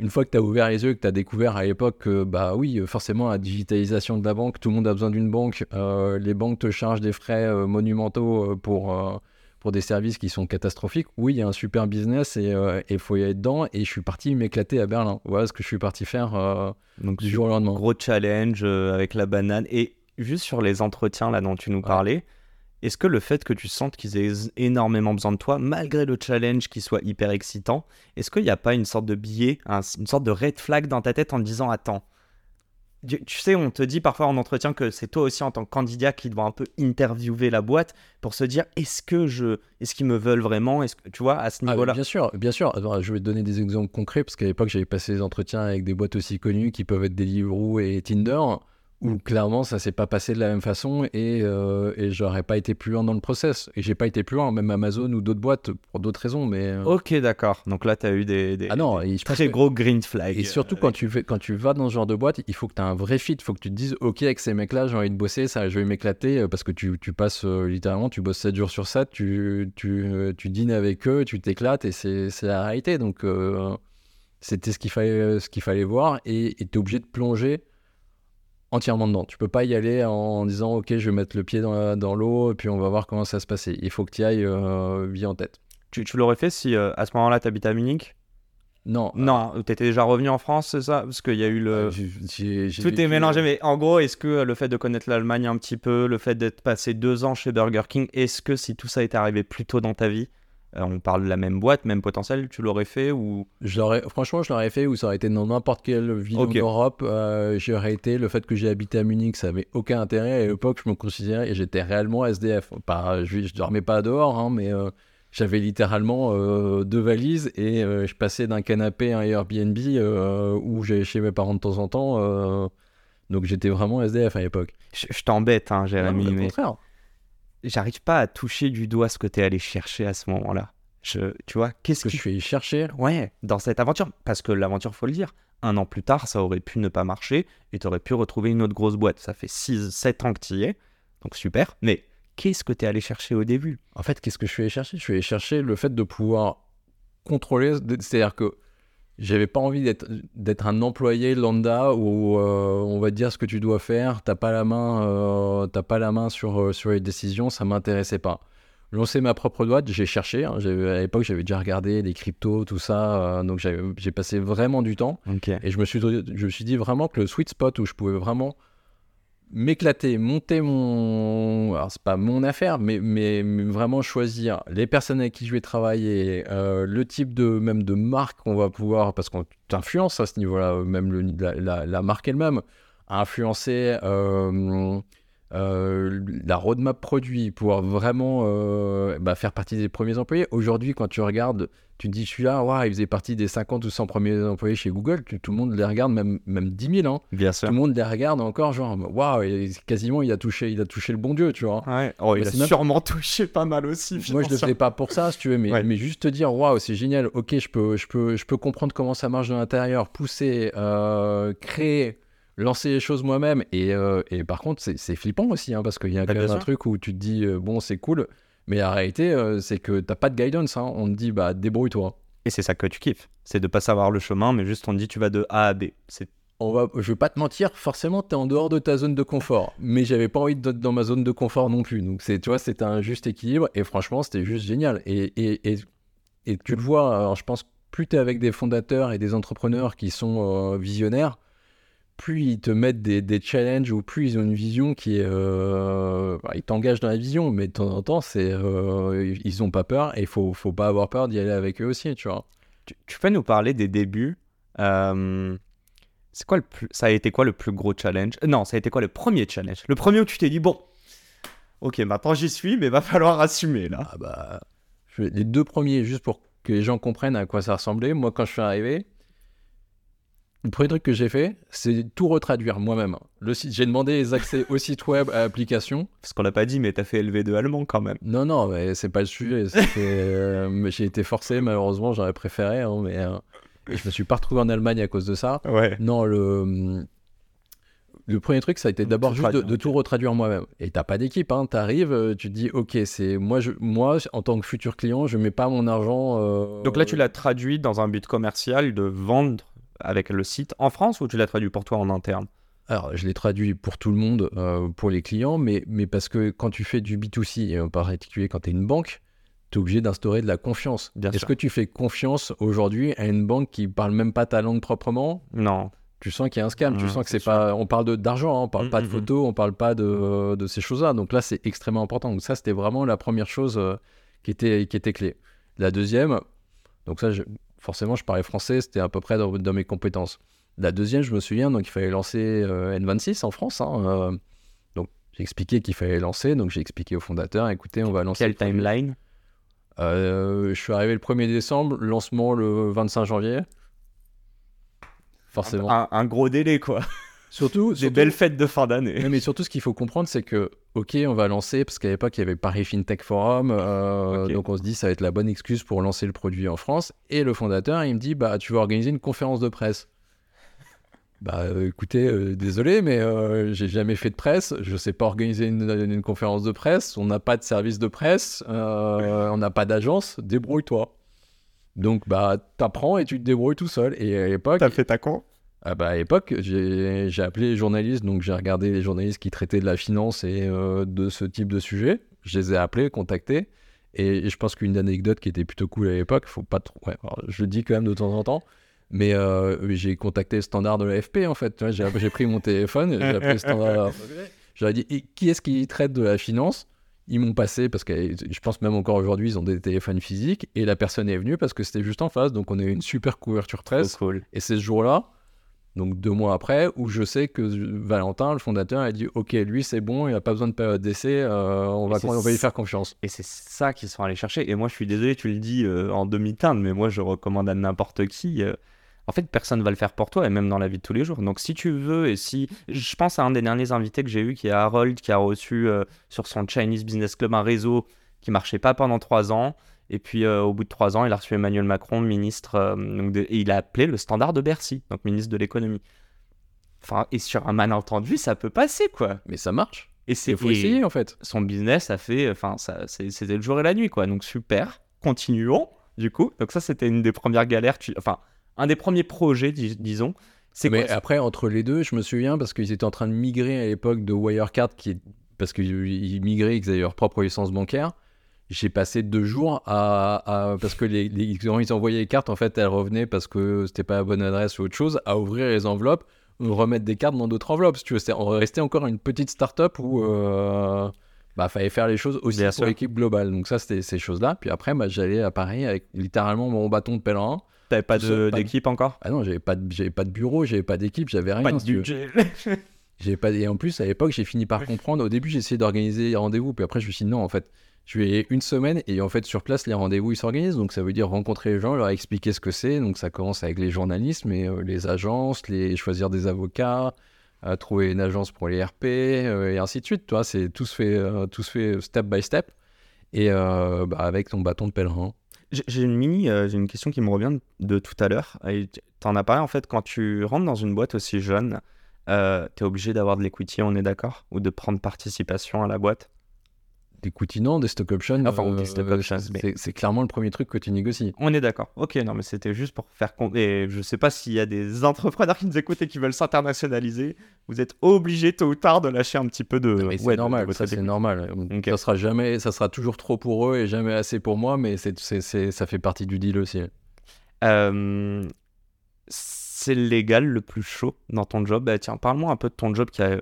Speaker 2: Une fois que tu as ouvert les yeux, que tu as découvert à l'époque que, bah oui, forcément, la digitalisation de la banque, tout le monde a besoin d'une banque. Euh, les banques te chargent des frais euh, monumentaux euh, pour, pour des services qui sont catastrophiques. Oui, il y a un super business et il faut y aller dedans. Et je suis parti m'éclater à Berlin. Voilà ce que je suis parti faire Donc, du jour au lendemain.
Speaker 1: Gros challenge avec la banane. Et juste sur les entretiens là dont tu nous parlais, est-ce que le fait que tu sentes qu'ils aient énormément besoin de toi, malgré le challenge qui soit hyper excitant, est-ce qu'il n'y a pas une sorte de biais, une sorte de red flag dans ta tête en te disant Attends, tu, sais, on te dit parfois en entretien que c'est toi aussi en tant que candidat qui dois un peu interviewer la boîte pour se dire est-ce que je, est-ce qu'ils me veulent vraiment, est-ce que tu vois à ce ah, niveau-là?
Speaker 2: bien sûr, bien sûr. je vais te donner des exemples concrets parce qu'à l'époque j'avais passé des entretiens avec des boîtes aussi connues qui peuvent être Deliveroo et Tinder où clairement ça s'est pas passé de la même façon et, euh, et j'aurais pas été plus loin dans le process. Et j'ai pas été plus loin, même Amazon ou d'autres boîtes pour d'autres raisons. Mais euh.
Speaker 1: Ok, d'accord. Donc là, tu as eu des, des,
Speaker 2: ah non,
Speaker 1: très gros green flags.
Speaker 2: Et surtout, quand, tu fais, quand tu vas dans ce genre de boîte, il faut que tu aies un vrai fit. Il faut que tu te dises, ok, avec ces mecs-là, j'ai envie de bosser, ça, je vais m'éclater euh, parce que tu, tu passes littéralement, tu bosses 7 jours sur 7, tu, tu, tu dînes avec eux, tu t'éclates et c'est la réalité. Donc c'était ce qu'il fallait, ce qu'il fallait voir et tu es obligé de plonger entièrement dedans. Tu peux pas y aller en disant ok je vais mettre le pied dans, l'eau et puis on va voir comment ça se passer. Il faut que tu y ailles euh, bien en tête.
Speaker 1: Tu, l'aurais fait si euh, à ce moment-là tu habites à Munich?
Speaker 2: Non.
Speaker 1: Non, tu étais déjà revenu en France, c'est ça? Parce qu'il y a eu le...
Speaker 2: Ah,
Speaker 1: Tout est mélangé, mais en gros, est-ce que le fait de connaître l'Allemagne un petit peu, le fait d'être passé deux ans chez Burger King, est-ce que si tout ça est arrivé plus tôt dans ta vie, euh, on parle de la même boîte, même potentiel, tu l'aurais fait ou?
Speaker 2: Je Franchement, je l'aurais fait ou ça aurait été dans n'importe quelle ville d'Europe. Euh, j'aurais été, le fait que j'ai habité à Munich, ça avait aucun intérêt. À l'époque, je me considérais et j'étais réellement SDF. Pas, je, je dormais pas dehors, hein, mais euh, j'avais littéralement deux valises et je passais d'un canapé à un Airbnb où j'allais chez mes parents de temps en temps. donc j'étais vraiment SDF à l'époque.
Speaker 1: Je, t'embête, hein, Jérémy. mais j'arrive pas à toucher du doigt ce que tu es allé chercher à ce moment-là. Je, tu vois, qu'est-ce
Speaker 2: que je suis allé chercher
Speaker 1: Ouais, dans cette aventure. Parce que l'aventure, faut le dire, Un an plus tard, ça aurait pu ne pas marcher et tu aurais pu retrouver une autre grosse boîte. Ça fait 6-7 ans que tu y es, donc super. Mais qu'est-ce que tu es allé chercher au début?
Speaker 2: En fait, qu'est-ce que je suis allé chercher? Je suis allé chercher le fait de pouvoir contrôler, c'est-à-dire que j'avais pas envie d'être un employé lambda où euh, on va te dire ce que tu dois faire, t'as pas la main, euh, pas la main sur, euh, sur les décisions, ça m'intéressait pas. Lancer ma propre boîte, j'ai cherché. Hein, à l'époque, j'avais déjà regardé les cryptos, tout ça. donc j'ai passé vraiment du temps. Et je me, suis, je me suis dit vraiment que le sweet spot où je pouvais vraiment m'éclater, monter mon. Alors, c'est pas mon affaire, mais, mais, vraiment choisir les personnes avec qui je vais travailler, euh, le type de même de marque qu'on va pouvoir. Parce qu'on t'influence à ce niveau-là, même la, marque elle-même, influencer. Euh, euh, la roadmap produit, pouvoir vraiment euh, bah, faire partie des premiers employés. Aujourd'hui, quand tu regardes, tu te dis, celui-là, wow, il faisait partie des 50 ou 100 premiers employés chez Google, tout le monde les regarde, même, même 10 000. Hein.
Speaker 1: Bien sûr.
Speaker 2: Tout le monde les regarde encore, genre, waouh, quasiment, il a, touché, il a touché le bon Dieu, tu vois.
Speaker 1: Ouais. Oh, il a sûrement touché pas mal aussi.
Speaker 2: Moi, je ne le fais pas pour ça, si tu veux, mais, mais juste te dire, waouh, c'est génial, ok, je peux, je, peux, je peux comprendre comment ça marche de l'intérieur, pousser, euh, créer lancer les choses moi-même. Et, euh, et, par contre, c'est flippant aussi, hein, parce qu'il y a bah, quand même un truc où tu te dis, euh, bon, c'est cool, mais la réalité, euh, c'est que t'as pas de guidance. Hein. On te dit, bah, débrouille-toi.
Speaker 1: Et c'est ça que tu kiffes. C'est de pas savoir le chemin, mais juste on te dit, tu vas de A à B. C'est
Speaker 2: on va, je vais pas te mentir, forcément, tu es en dehors de ta zone de confort. Mais j'avais pas envie d'être dans ma zone de confort non plus. Donc, c'est, tu vois, c'était un juste équilibre. Et franchement, c'était juste génial. Et, et, et, et, tu le vois, alors je pense, plus tu es avec des fondateurs et des entrepreneurs qui sont visionnaires, plus ils te mettent des, des, challenges ou plus ils ont une vision qui est. Euh, bah, ils t'engagent dans la vision, mais de temps en temps, c'est, euh, ils n'ont pas peur et il faut, faut pas avoir peur d'y aller avec eux aussi, tu vois.
Speaker 1: Tu, peux nous parler des débuts euh, c'est quoi le plus, Ça a été quoi le plus gros challenge? Non, ça a été quoi le premier challenge? Le premier où tu t'es dit, bon, ok, maintenant j'y suis, mais va falloir assumer là.
Speaker 2: Ah bah, les deux premiers, juste pour que les gens comprennent à quoi ça ressemblait. Moi, quand je suis arrivé, le premier truc que j'ai fait, c'est tout retraduire moi-même. Le site, j'ai demandé les accès au site web, à l'application.
Speaker 1: Parce qu'on l'a pas dit, mais tu as fait LV2 allemand quand même.
Speaker 2: Non, non, mais c'est pas le sujet. Euh, j'ai été forcé, malheureusement, j'aurais préféré, hein, mais euh, je me suis pas retrouvé en Allemagne à cause de ça.
Speaker 1: Ouais.
Speaker 2: Non, le le premier truc, ça a été d'abord juste de, tout retraduire moi-même. Et t'as pas d'équipe, hein. arrives, euh, tu te dis, ok, c'est moi, je, moi, en tant que futur client, je mets pas mon argent.
Speaker 1: Donc là, tu l'as traduit dans un but commercial de vendre avec le site en France ou tu l'as traduit pour toi en interne?
Speaker 2: Alors, je l'ai traduit pour tout le monde, euh, pour les clients, mais, mais parce que quand tu fais du B2C, et en particulier quand tu es une banque, tu es obligé d'instaurer de la confiance. Est-ce que tu fais confiance aujourd'hui à une banque qui parle même pas ta langue proprement?
Speaker 1: Non.
Speaker 2: Tu sens qu'il y a un scam, tu mmh, sens que c'est pas. On parle d'argent, hein, on parle mmh, pas de mmh, photos, on parle pas de, de ces choses-là. Donc là, c'est extrêmement important. Donc ça, c'était vraiment la première chose euh, qui, était, qui était clé. La deuxième, donc ça, je, forcément, je parlais français, c'était à peu près dans, mes compétences. La deuxième, je me souviens, donc il fallait lancer euh, N26 en France. Hein, euh, donc j'ai expliqué qu'il fallait lancer, donc j'ai expliqué au fondateur, écoutez, on va lancer.
Speaker 1: Quelle timeline?
Speaker 2: Euh, Je suis arrivé le 1er décembre, lancement le 25 janvier. Forcément.
Speaker 1: un gros délai, quoi.
Speaker 2: Surtout,
Speaker 1: des belles fêtes de fin d'année.
Speaker 2: Mais surtout, ce qu'il faut comprendre, c'est que, ok, on va lancer, parce qu'à l'époque, il y avait Paris FinTech Forum, euh, donc on se dit, ça va être la bonne excuse pour lancer le produit en France. Et le fondateur, il me dit, bah, tu vas organiser une conférence de presse. Bah, euh, écoutez, euh, désolé, mais j'ai jamais fait de presse, je sais pas organiser une, une conférence de presse, on n'a pas de service de presse, on n'a pas d'agence, débrouille-toi. Donc, bah, t'apprends et tu te débrouilles tout seul. Et à l'époque.
Speaker 1: T'as fait ta con?
Speaker 2: Ah bah, à l'époque, j'ai appelé les journalistes, donc j'ai regardé les journalistes qui traitaient de la finance et euh, de ce type de sujet. Je les ai appelés, contactés. Et, je pense qu'une anecdote qui était plutôt cool à l'époque, faut pas trop. je le dis quand même de temps en temps. Mais euh, j'ai contacté le standard de l'AFP en fait. J'ai pris mon téléphone, j'ai appelé le standard. J'aurais dit qui est-ce qui traite de la finance? Ils m'ont passé parce que je pense même encore aujourd'hui, ils ont des téléphones physiques. Et la personne est venue parce que c'était juste en face. Donc on a eu une super couverture presse.
Speaker 1: cool.
Speaker 2: Et c'est ce jour-là donc deux mois après, où je sais que Valentin, le fondateur, a dit Ok, lui c'est bon, il n'a pas besoin de période d'essai, euh, on, va, on va lui faire confiance.
Speaker 1: Et c'est ça qu'ils sont allés chercher. Et moi je suis désolé, tu le dis euh, en demi-teinte, mais moi je recommande à n'importe qui. Euh, en fait, personne ne va le faire pour toi, et même dans la vie de tous les jours. Donc si tu veux, et si. Je pense à un des derniers invités que j'ai eu, qui est Harold, qui a reçu sur son Chinese Business Club un réseau qui marchait pas pendant trois ans Et puis euh, au bout de trois ans, il a reçu Emmanuel Macron, ministre, euh, donc de- et il a appelé le standard de Bercy, donc ministre de l'économie. Enfin, et sur un malentendu, ça peut passer, quoi.
Speaker 2: Mais ça marche.
Speaker 1: Et c'est
Speaker 2: Il faut essayer en fait.
Speaker 1: son business a fait, enfin, ça, c'est- c'était le jour et la nuit, quoi. Donc super, continuons, du coup. Donc ça, c'était une des premières galères, tu- enfin, un des premiers projets, dis- disons. C'est
Speaker 2: Mais
Speaker 1: quoi
Speaker 2: après, entre les deux, je me souviens parce qu'ils étaient en train de migrer à l'époque de Wirecard, qui est... parce qu'ils migraient, ils avaient leur propre licence bancaire. J'ai passé deux jours à. à- parce que les, les- quand ils envoyaient les cartes, en fait, elles revenaient parce que c'était pas la bonne adresse ou autre chose, à ouvrir les enveloppes, remettre des cartes dans d'autres enveloppes. Si tu veux, on restait encore une petite start-up où. Euh... Bah, fallait faire les choses aussi
Speaker 1: Bien
Speaker 2: pour l'équipe globale. Donc, ça, c'était ces choses-là. Puis après, bah, j'allais à Paris avec littéralement mon bâton de pèlerin.
Speaker 1: T'avais pas de- d'équipe encore?
Speaker 2: Ah non, j'avais pas, de- j'avais pas de bureau, j'avais pas d'équipe, j'avais rien.
Speaker 1: Pas de budget.
Speaker 2: J'ai pas et en plus à l'époque j'ai fini par comprendre. Au début j'ai essayé d'organiser les rendez-vous, puis après je me suis dit non en fait je vais une semaine et en fait sur place les rendez-vous ils s'organisent donc ça veut dire rencontrer les gens, leur expliquer ce que c'est. Donc ça commence avec les journalistes, mais euh, les agences, les choisir des avocats, euh, trouver une agence pour les RP euh, et ainsi de suite. Toi c'est tout se fait tout fait step by step et bah, avec ton bâton de pèlerin.
Speaker 1: J'ai une mini, j'ai une question qui me revient de tout à l'heure. Tu- T'en as parlé en fait quand tu rentres dans une boîte aussi jeune, euh, t'es obligé d'avoir de l'equity, on est d'accord, ou de prendre participation à la boîte?
Speaker 2: Des coutinants, des stock options,
Speaker 1: Enfin,
Speaker 2: euh,
Speaker 1: stock options, mais-
Speaker 2: c'est- c'est clairement le premier truc que tu négocies.
Speaker 1: On est d'accord. Ok, non, mais c'était juste pour faire compte. Et je sais pas s'il y a des entrepreneurs qui nous écoutent et qui veulent s'internationaliser. Vous êtes obligés tôt ou tard de lâcher un petit peu de.
Speaker 2: C'est
Speaker 1: ouais, de- de
Speaker 2: normal, ça c'est normal.
Speaker 1: Ok.
Speaker 2: Ça sera jamais, ça sera toujours trop pour eux et jamais assez pour moi, mais c'est, c'est, c'est- ça fait partie du deal aussi.
Speaker 1: Euh, c'est légal le plus chaud dans ton job? Bah, tiens, parle-moi un peu de ton job qui a.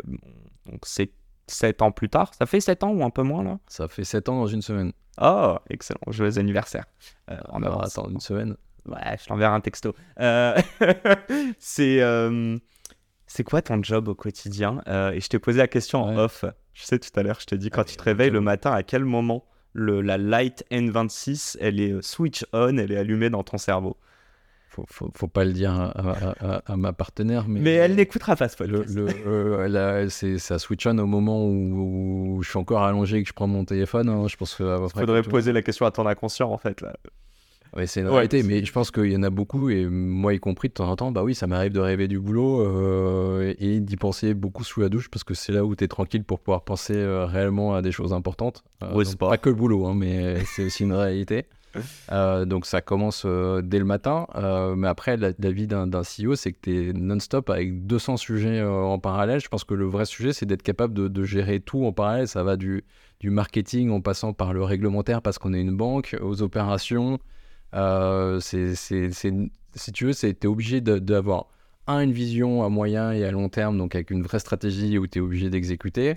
Speaker 1: Donc, c'est 7 ans plus tard. Ça fait 7 ans ou un peu moins là?
Speaker 2: Ça fait 7 ans dans une semaine.
Speaker 1: Oh, excellent. Joyeux anniversaire. Euh, en
Speaker 2: Alors,
Speaker 1: avance.
Speaker 2: attends, une semaine.
Speaker 1: Ouais, je t'enverrai un texto. Euh, c'est. euh, C'est quoi ton job au quotidien? Euh, Et je t'ai posé la question en
Speaker 2: Ouais.
Speaker 1: off. Je sais, tout à l'heure, je te dis quand
Speaker 2: Ah,
Speaker 1: tu te réveilles le matin, à quel moment le, la Light N26, elle est switch on, elle est allumée dans ton cerveau?
Speaker 2: Faut, faut, faut pas le dire à, à- à- à ma partenaire, mais.
Speaker 1: Mais elle n'écoutera pas ce podcast.
Speaker 2: le- euh, ça switch on au moment où, où je suis encore allongé et que je prends mon téléphone. hein. je pense que. près
Speaker 1: Faudrait
Speaker 2: tout-
Speaker 1: poser la question à ton inconscient en fait. Là.
Speaker 2: Ouais, c'est une
Speaker 1: Ouais,
Speaker 2: réalité, mais je pense qu'il y en a beaucoup, et moi y compris de temps en temps, bah oui, ça m'arrive de rêver du boulot euh, et d'y penser beaucoup sous la douche parce que c'est là où tu es tranquille pour pouvoir penser euh, réellement à des choses importantes. Euh,
Speaker 1: Au
Speaker 2: donc
Speaker 1: sport.
Speaker 2: Pas que le boulot, hein, mais c'est aussi une réalité. Euh, donc ça commence euh, dès le matin, euh, mais après, la, vie d'un CEO, c'est que tu es non-stop avec 200 sujets en parallèle. Je pense que le vrai sujet, c'est d'être capable de, gérer tout en parallèle. Ça va du, marketing en passant par le réglementaire parce qu'on est une banque, aux opérations. Si tu veux, tu es obligé d'avoir, un, une vision à moyen et à long terme, donc avec une vraie stratégie où tu es obligé d'exécuter.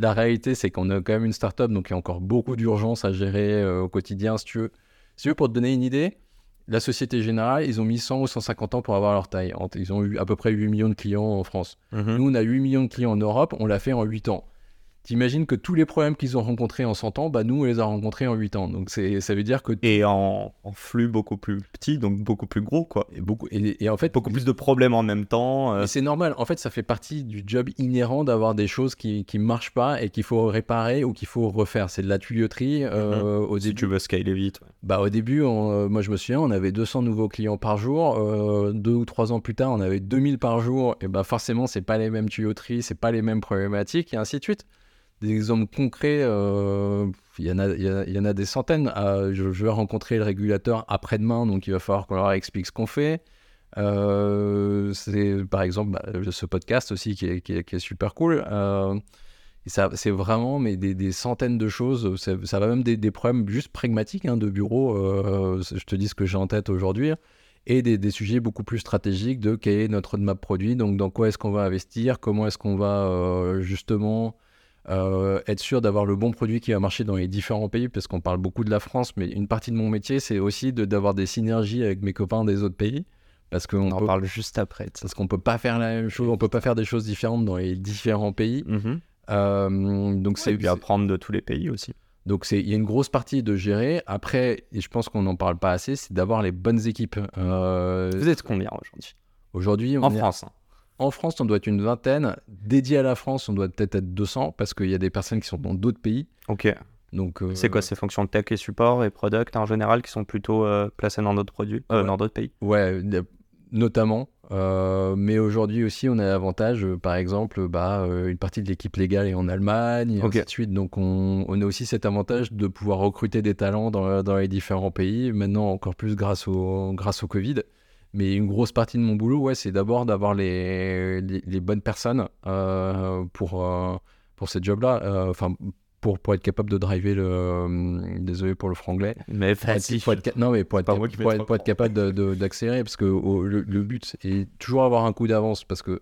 Speaker 2: La réalité, c'est qu'on a quand même une startup, donc il y a encore beaucoup d'urgence à gérer au quotidien, si tu veux. Si tu veux, pour te donner une idée, la Société Générale, ils ont mis 100 ou 150 ans pour avoir leur taille. Ils ont eu à peu près 8 millions de clients en France.
Speaker 1: Mhm.
Speaker 2: Nous, on a 8 millions de clients en Europe, on l'a fait en 8 ans. T'imagines que tous les problèmes qu'ils ont rencontrés en 100 ans, bah nous, on les a rencontrés en 8 ans. Donc ça veut dire que
Speaker 1: Et en, en flux beaucoup plus petit, donc beaucoup plus gros quoi.
Speaker 2: et beaucoup, et, et en fait,
Speaker 1: Beaucoup plus de problèmes en même temps. euh,
Speaker 2: c'est normal. En fait, ça fait partie du job inhérent d'avoir des choses qui ne marchent pas et qu'il faut réparer ou qu'il faut refaire. C'est de la tuyauterie. euh, au,
Speaker 1: Mhm. si
Speaker 2: début,
Speaker 1: tu veux scaler vite. ouais.
Speaker 2: bah, au début, on- euh, moi je me souviens, on avait 200 nouveaux clients par jour. Euh, deux ou trois ans plus tard, on avait 2000 par jour. Et bah forcément, c'est pas les mêmes tuyauteries, c'est pas les mêmes problématiques et ainsi de suite. Des exemples concrets, euh, il y, en a- y, en a des centaines. Euh, je, vais rencontrer le régulateur après-demain, donc il va falloir qu'on leur explique ce qu'on fait. Euh, c'est par exemple bah, ce podcast aussi qui est, qui est- super cool. Euh, c'est vraiment mais des, des centaines de choses. Ça, va même des, problèmes juste pragmatiques hein, de bureau. je te dis ce que j'ai en tête aujourd'hui. Et des, sujets beaucoup plus stratégiques de quel est notre roadmap produit, donc dans quoi est-ce qu'on va investir, comment est-ce qu'on va justement euh, être sûr d'avoir le bon produit qui va marcher dans les différents pays, parce qu'on parle beaucoup de la France, mais une partie de mon métier, c'est aussi de- d'avoir des synergies avec mes copains des autres pays, parce qu'on
Speaker 1: On en
Speaker 2: peut,
Speaker 1: parle juste après.
Speaker 2: parce qu'on peut pas faire la même chose, on peut pas faire des choses différentes dans les différents pays. Euh, donc c'est
Speaker 1: Et puis apprendre de tous les pays aussi.
Speaker 2: donc c'est il y a une grosse partie de gérer. Après, et je pense qu'on n'en parle pas assez, c'est d'avoir les bonnes équipes. Euh,
Speaker 1: Vous êtes combien aujourd'hui?
Speaker 2: Aujourd'hui,
Speaker 1: En
Speaker 2: est-
Speaker 1: France. hein.
Speaker 2: En France, on doit être une vingtaine. Dédié à la France, on doit peut-être être 200 parce qu'il y a des personnes qui sont dans d'autres pays.
Speaker 1: Ok.
Speaker 2: Donc, euh,
Speaker 1: C'est quoi ces fonctions de tech et support et product en général qui sont plutôt euh, placées dans d'autres produits, euh,
Speaker 2: Ouais.
Speaker 1: dans d'autres pays?
Speaker 2: Ouais, notamment. Euh, mais aujourd'hui aussi, on a l'avantage, par exemple, bah, une partie de l'équipe légale est en Allemagne, et ainsi de suite. Donc, on, on a aussi cet avantage de pouvoir recruter des talents dans, dans les différents pays. Maintenant, encore plus grâce au, grâce au Covid. Mais une grosse partie de mon boulot, ouais, c'est d'abord d'avoir les, les, les bonnes personnes euh, pour, euh, pour ces jobs-là. Euh, Enfin, pour, pour être capable de driver le. désolé pour le franglais.
Speaker 1: Mais
Speaker 2: Pour être- pour être non, mais pour être, pour être- pour être capable d'accélérer, parce que le, le but est toujours avoir un coup d'avance, parce que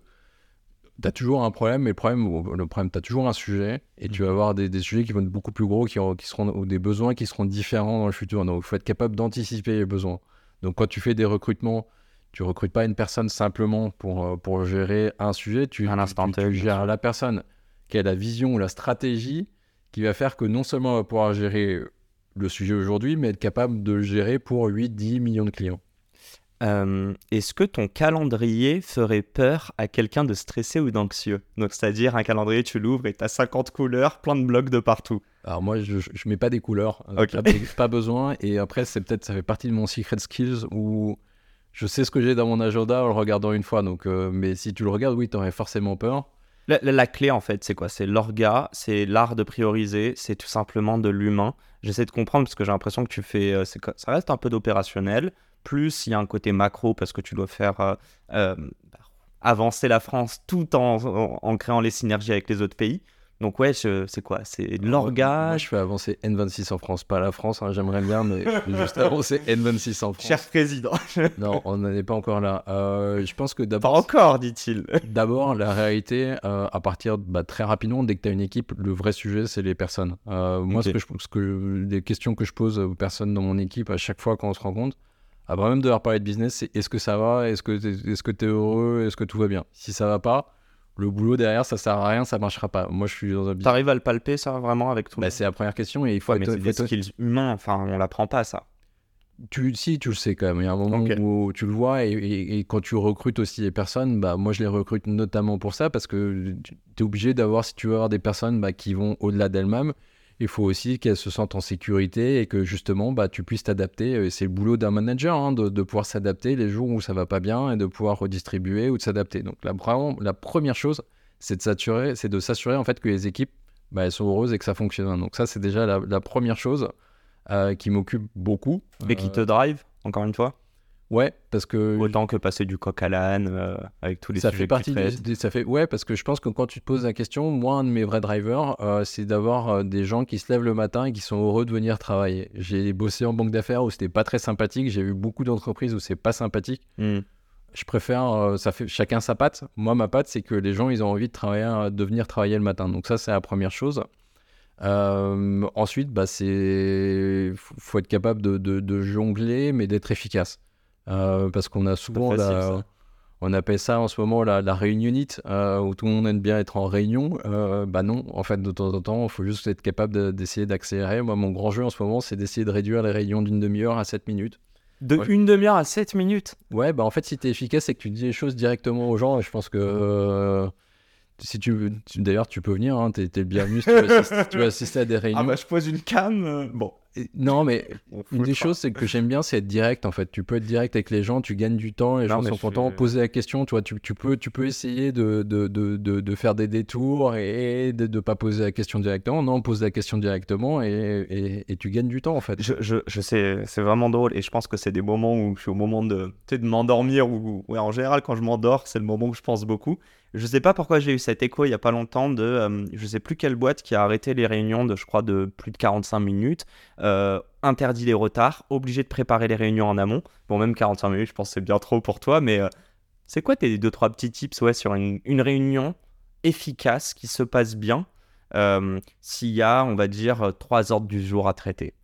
Speaker 2: tu as toujours un problème, mais le problème, le problème tu as toujours un sujet, et tu vas
Speaker 1: Mhm.
Speaker 2: avoir des, des sujets qui vont être beaucoup plus gros, qui seront, ou des besoins qui seront différents dans le futur. Donc, il faut être capable d'anticiper les besoins. Donc, quand tu fais des recrutements, tu recrutes pas une personne simplement pour, euh, pour gérer un sujet, tu,
Speaker 1: À
Speaker 2: tu-
Speaker 1: l'instant
Speaker 2: tu- tu
Speaker 1: bien
Speaker 2: gères la personne qui a la vision ou la stratégie qui va faire que non seulement elle va pouvoir gérer le sujet aujourd'hui, mais être capable de le gérer pour 8-10 millions de clients.
Speaker 1: Euh, Est-ce que ton calendrier ferait peur à quelqu'un de stressé ou d'anxieux? Donc, c'est-à-dire un calendrier, tu l'ouvres et tu as 50 couleurs, plein de blocs de partout.
Speaker 2: Alors moi, je, je mets pas des couleurs, euh,
Speaker 1: Ok.
Speaker 2: pas, pas besoin. Et après, c'est peut-être ça fait partie de mon secret skills où je sais ce que j'ai dans mon agenda en le regardant une fois. Donc, euh, mais si tu le regardes, oui, tu aurais forcément peur.
Speaker 1: La, la- clé, en fait, c'est quoi? C'est l'orga, c'est l'art de prioriser, c'est tout simplement de l'humain. J'essaie de comprendre parce que j'ai l'impression que tu fais. euh, ça reste un peu d'opérationnel. Plus, il y a un côté macro parce que tu dois faire euh, euh, avancer la France tout en, en créant les synergies avec les autres pays. Donc, ouais, c'est quoi? C'est l'orga.
Speaker 2: je fais avancer N26 en France, pas la France. hein, J'aimerais bien, mais je fais juste avancer N26 en France.
Speaker 1: Cher président.
Speaker 2: Non, on n'en est pas encore là. Euh, je pense que
Speaker 1: Pas
Speaker 2: d'abord,
Speaker 1: encore, dit-il.
Speaker 2: D'abord, la réalité, euh, à partir bah, très rapidement, dès que tu as une équipe, le vrai sujet, c'est les personnes. Euh, moi, ce que je, ce que, les questions que je pose aux personnes dans mon équipe à chaque fois quand on se rencontre, avant même de leur parler de business, c'est est-ce que ça va? Est-ce que tu es, heureux? Est-ce que tout va bien? Si ça va pas, le boulot derrière, ça sert à rien, ça marchera pas. Moi, je suis dans un business.
Speaker 1: T'arrives à le palper, ça, vraiment, avec tout
Speaker 2: Bah, c'est la première question et il faut
Speaker 1: Ouais, mais c'est des skills humains, enfin, on l'apprend pas, ça.
Speaker 2: tu, si, tu le sais quand même. Il y a un moment où tu le vois et, et- et quand tu recrutes aussi les personnes, bah, moi je les recrute notamment pour ça parce que tu es obligé d'avoir, si tu veux avoir des personnes bah, qui vont au-delà d'elles-mêmes, il faut aussi qu'elles se sentent en sécurité et que justement bah, tu puisses t'adapter. C'est le boulot d'un manager hein, de, de pouvoir s'adapter les jours où ça va pas bien et de pouvoir redistribuer ou de s'adapter. Donc là, vraiment, la première chose, c'est de s'assurer, c'est de s'assurer en fait que les équipes bah, elles sont heureuses et que ça fonctionne. Donc ça, c'est déjà la, la première chose euh, qui m'occupe beaucoup.
Speaker 1: Mais qui
Speaker 2: Euh,
Speaker 1: te drive, encore une fois?
Speaker 2: Ouais, parce que
Speaker 1: Autant que passer du coq à l'âne, euh, avec tous les
Speaker 2: ça
Speaker 1: sujets
Speaker 2: fait
Speaker 1: que tu
Speaker 2: partie. des- ça fait ouais, parce que je pense que quand tu te poses la question, moi, un de mes vrais drivers, euh, c'est d'avoir euh, des gens qui se lèvent le matin et qui sont heureux de venir travailler. J'ai bossé en banque d'affaires où c'était pas très sympathique. J'ai vu beaucoup d'entreprises où c'est pas sympathique.
Speaker 1: Hmm.
Speaker 2: Je préfère, euh, ça fait chacun sa patte. Moi, ma patte, c'est que les gens, ils ont envie de travailler, de venir travailler le matin. Donc ça, c'est la première chose. Ensuite, bah, c'est faut faut être capable de, de- de jongler, mais d'être efficace. Euh, parce qu'on a souvent
Speaker 1: facile,
Speaker 2: la-
Speaker 1: ça.
Speaker 2: on appelle ça en ce moment la, la réunionite, euh, où tout le monde aime bien être en réunion. Euh, bah non, en fait, de temps en temps, il faut juste être capable de- d'essayer d'accélérer. Moi, mon grand jeu en ce moment, c'est d'essayer de réduire les réunions d'une demi-heure à 7 minutes.
Speaker 1: De
Speaker 2: Ouais.
Speaker 1: une demi-heure à 7 minutes?
Speaker 2: Ouais, bah en fait, si tu es efficace, c'est que tu dis les choses directement aux gens. Et je pense que euh, si tu veux, tu- d'ailleurs, tu peux venir, hein, tu es, le bienvenu si tu veux, assister, si tu veux assister à des réunions.
Speaker 1: Ah bah je pose une cam. euh, Bon.
Speaker 2: Non, mais une des choses c'est que j'aime bien, c'est être direct en fait. Tu peux être direct avec les gens, tu gagnes du temps, les
Speaker 1: Non,
Speaker 2: gens sont contents.
Speaker 1: suis-
Speaker 2: Poser la question, tu vois, tu, tu peux, tu peux essayer de, de, de, de, de faire des détours et de ne pas poser la question directement. Non, pose la question directement et, et, et tu gagnes du temps en fait.
Speaker 1: Je, je, je sais, c'est vraiment drôle et je pense que c'est des moments où je suis au moment de, de m'endormir ou ouais, en général quand je m'endors, c'est le moment où je pense beaucoup. Je sais pas pourquoi j'ai eu cet écho il y a pas longtemps de, euh, je sais plus quelle boîte qui a arrêté les réunions de, je crois, de plus de 45 minutes, euh, interdit les retards, obligé de préparer les réunions en amont. Bon, même 45 minutes, je pense c'est bien trop pour toi, mais euh, c'est quoi tes deux trois petits tips ouais, sur une, une réunion efficace qui se passe bien euh, s'il y a, on va dire, trois ordres du jour à traiter?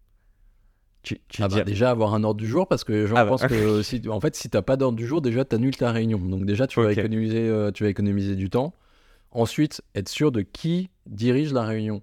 Speaker 1: Tu, tu
Speaker 2: Ah bah, déjà avoir un ordre du jour parce que gens
Speaker 1: Ah bah.
Speaker 2: pensent que si, en fait si t'as pas d'ordre du jour déjà t'annules ta réunion. Donc déjà tu vas économiser euh, tu vas économiser du temps. Ensuite être sûr de qui dirige la réunion.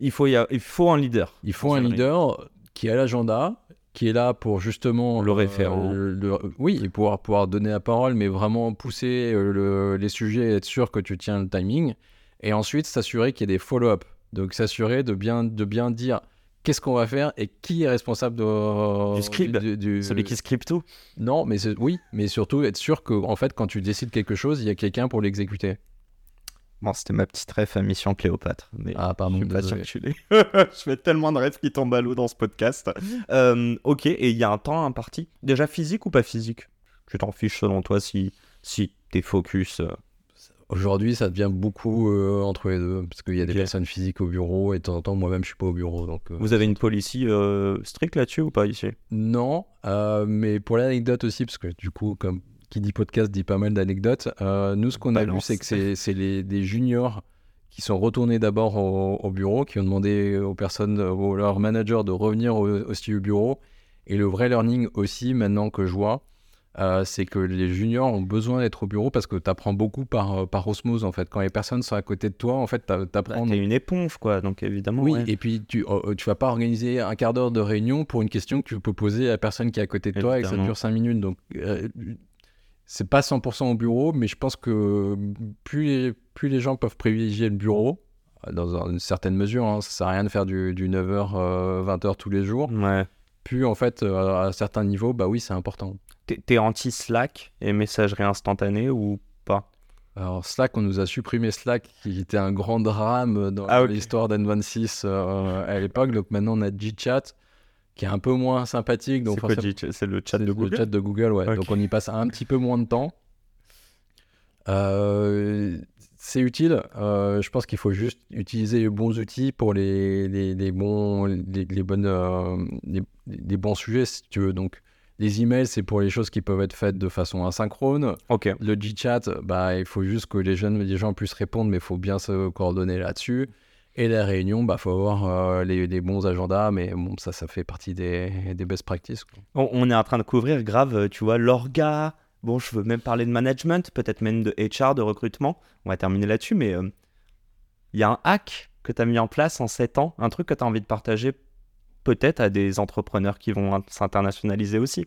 Speaker 1: Il, faut il faut un leader.
Speaker 2: il faut un leader qui a l'agenda qui est là pour justement
Speaker 1: Le
Speaker 2: euh,
Speaker 1: référent.
Speaker 2: le- le- oui et pouvoir pouvoir donner la parole mais vraiment pousser euh, le- les sujets et être sûr que tu tiens le timing. Et ensuite s'assurer qu'il y ait des follow-up. Donc s'assurer de bien, de bien dire qu'est-ce qu'on va faire et qui est responsable de,
Speaker 1: Du script,
Speaker 2: du- du-
Speaker 1: Celui qui script tout.
Speaker 2: Non, mais oui, mais surtout être sûr que en fait, quand tu décides quelque chose, il y a quelqu'un pour l'exécuter.
Speaker 1: Bon, c'était ma petite ref à Mission Cléopâtre. Mais
Speaker 2: Ah,
Speaker 1: je
Speaker 2: pardon.
Speaker 1: suis pas sûr que tu je fais tellement de refs qui tombent à l'eau dans ce podcast. Euh, ok, et il y a un temps imparti. Déjà physique ou pas physique? Tu t'en fiches selon toi si, si t'es focus. euh,
Speaker 2: Aujourd'hui, ça devient beaucoup euh, entre les deux, parce qu'il y a des personnes physiques au bureau et de temps en temps, moi-même, je suis pas au bureau, donc. euh,
Speaker 1: Vous avez une policy euh, stricte là-dessus ou pas ici?
Speaker 2: Non, mais pour l'anecdote aussi, parce que du coup, comme qui dit podcast dit pas mal d'anecdotes, nous, ce qu'on a vu, c'est que c'est des juniors qui sont retournés d'abord au, au bureau, qui ont demandé aux personnes, aux leurs managers de revenir au- aussi au bureau. Et le vrai learning aussi, maintenant que je vois, euh, c'est que les juniors ont besoin d'être au bureau parce que tu apprends beaucoup par, par osmose, en fait. Quand les personnes sont à côté de toi, en fait, tu
Speaker 1: bah,
Speaker 2: apprends...
Speaker 1: T'es une éponge, quoi, donc évidemment.
Speaker 2: Oui,
Speaker 1: ouais.
Speaker 2: et puis tu, euh, tu vas pas organiser un quart d'heure de réunion pour une question que tu peux poser à la personne qui est à côté de toi et que ça dure 5 minutes. Donc, euh, c'est pas 100% au bureau, mais je pense que plus les, plus les gens peuvent privilégier le bureau, euh, dans une certaine mesure, hein, ça sert à rien de faire du, du 9h, 20h tous les jours,
Speaker 1: Ouais.
Speaker 2: Plus en fait, euh, à certains niveaux, bah oui, c'est important.
Speaker 1: T'es- anti-Slack et messagerie instantanée ou pas?
Speaker 2: Alors Slack, on nous a supprimé Slack, qui était un grand drame dans
Speaker 1: Ah,
Speaker 2: l'histoire d'N26 euh, à l'époque. Donc maintenant, on a GChat, qui est un peu moins sympathique. Donc
Speaker 1: C'est le chat de
Speaker 2: le
Speaker 1: Google?
Speaker 2: chat de Google, ouais. Donc on y passe un petit peu moins de temps. Euh, c'est utile. Euh, je pense qu'il faut juste utiliser les bons outils pour les, les, les bons, les, les bonnes, euh, les, les bons sujets, si tu veux. Donc, les emails, c'est pour les choses qui peuvent être faites de façon asynchrone.
Speaker 1: Ok.
Speaker 2: Le Gchat, bah, il faut juste que les jeunes, les gens puissent répondre, mais il faut bien se coordonner là-dessus. Et la réunion, bah, faut avoir euh, les, les bons agendas, mais bon, ça, ça fait partie des, des best practices. quoi.
Speaker 1: On, on est en train de couvrir grave, euh, tu vois, l'orga. Bon, je veux même parler de management, peut-être même de HR, de recrutement. On va terminer là-dessus, mais euh, il y a un hack que tu as mis en place en 7 ans, un truc que tu as envie de partager peut-être à des entrepreneurs qui vont in- s'internationaliser aussi?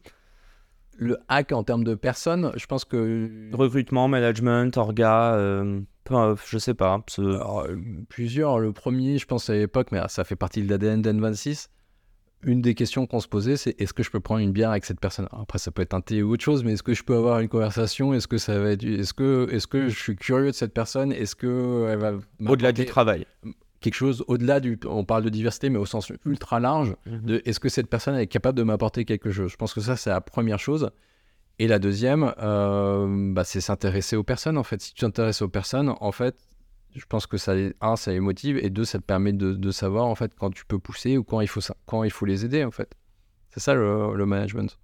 Speaker 2: Le hack en termes de personnes, je pense que
Speaker 1: Recrutement, management, orga, euh, peu, euh, je sais pas.
Speaker 2: Alors, euh, plusieurs. Le premier, je pense à l'époque, mais ça fait partie de l'ADN d'N26. Une des questions qu'on se posait, c'est est-ce que je peux prendre une bière avec cette personne? Après, ça peut être un thé ou autre chose, mais est-ce que je peux avoir une conversation? Est-ce que ça va être... Est-ce que, est-ce que je suis curieux de cette personne? Est-ce que elle va
Speaker 1: Au-delà du travail.
Speaker 2: quelque chose au-delà du On parle de diversité, mais au sens ultra large. de est-ce que cette personne est capable de m'apporter quelque chose? Je pense que ça, c'est la première chose. Et la deuxième, euh, bah, c'est s'intéresser aux personnes, en fait. Si tu t'intéresses aux personnes, en fait, je pense que ça, un, ça les motive, et deux, ça te permet de, de savoir, en fait, quand tu peux pousser ou quand il faut, quand il faut les aider, en fait. C'est ça, le, le management.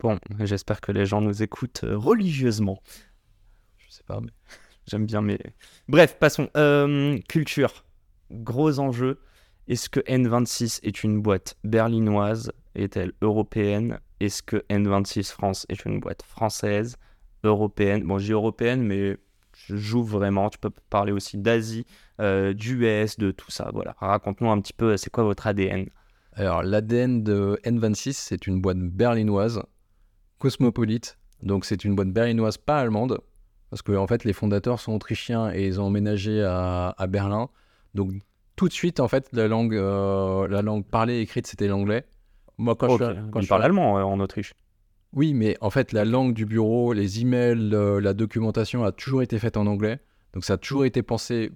Speaker 1: Bon, j'espère que les gens nous écoutent euh, religieusement.
Speaker 2: Je sais pas, mais...
Speaker 1: J'aime bien, mais. Bref, passons. Euh, culture. Gros enjeu. Est-ce que N26 est une boîte berlinoise? Est-elle européenne? Est-ce que N26 France est une boîte française? Européenne? Bon, dis européenne, mais joue vraiment. Tu peux parler aussi d'Asie, euh, d'US, de tout ça. Voilà. Raconte-nous un petit peu, c'est quoi votre ADN
Speaker 2: Alors, l'ADN de N26, c'est une boîte berlinoise, cosmopolite. Donc, c'est une boîte berlinoise, pas allemande. Parce que, en fait, les fondateurs sont autrichiens et ils ont emménagé à, à Berlin. Donc, tout de suite, en fait, la langue, euh, la langue parlée et écrite, c'était l'anglais. Moi, quand je quand je suis-
Speaker 1: allemand euh, en Autriche.
Speaker 2: Oui, mais en fait, la langue du bureau, les emails, euh, la documentation a toujours été faite en anglais. Donc, ça a toujours été pensé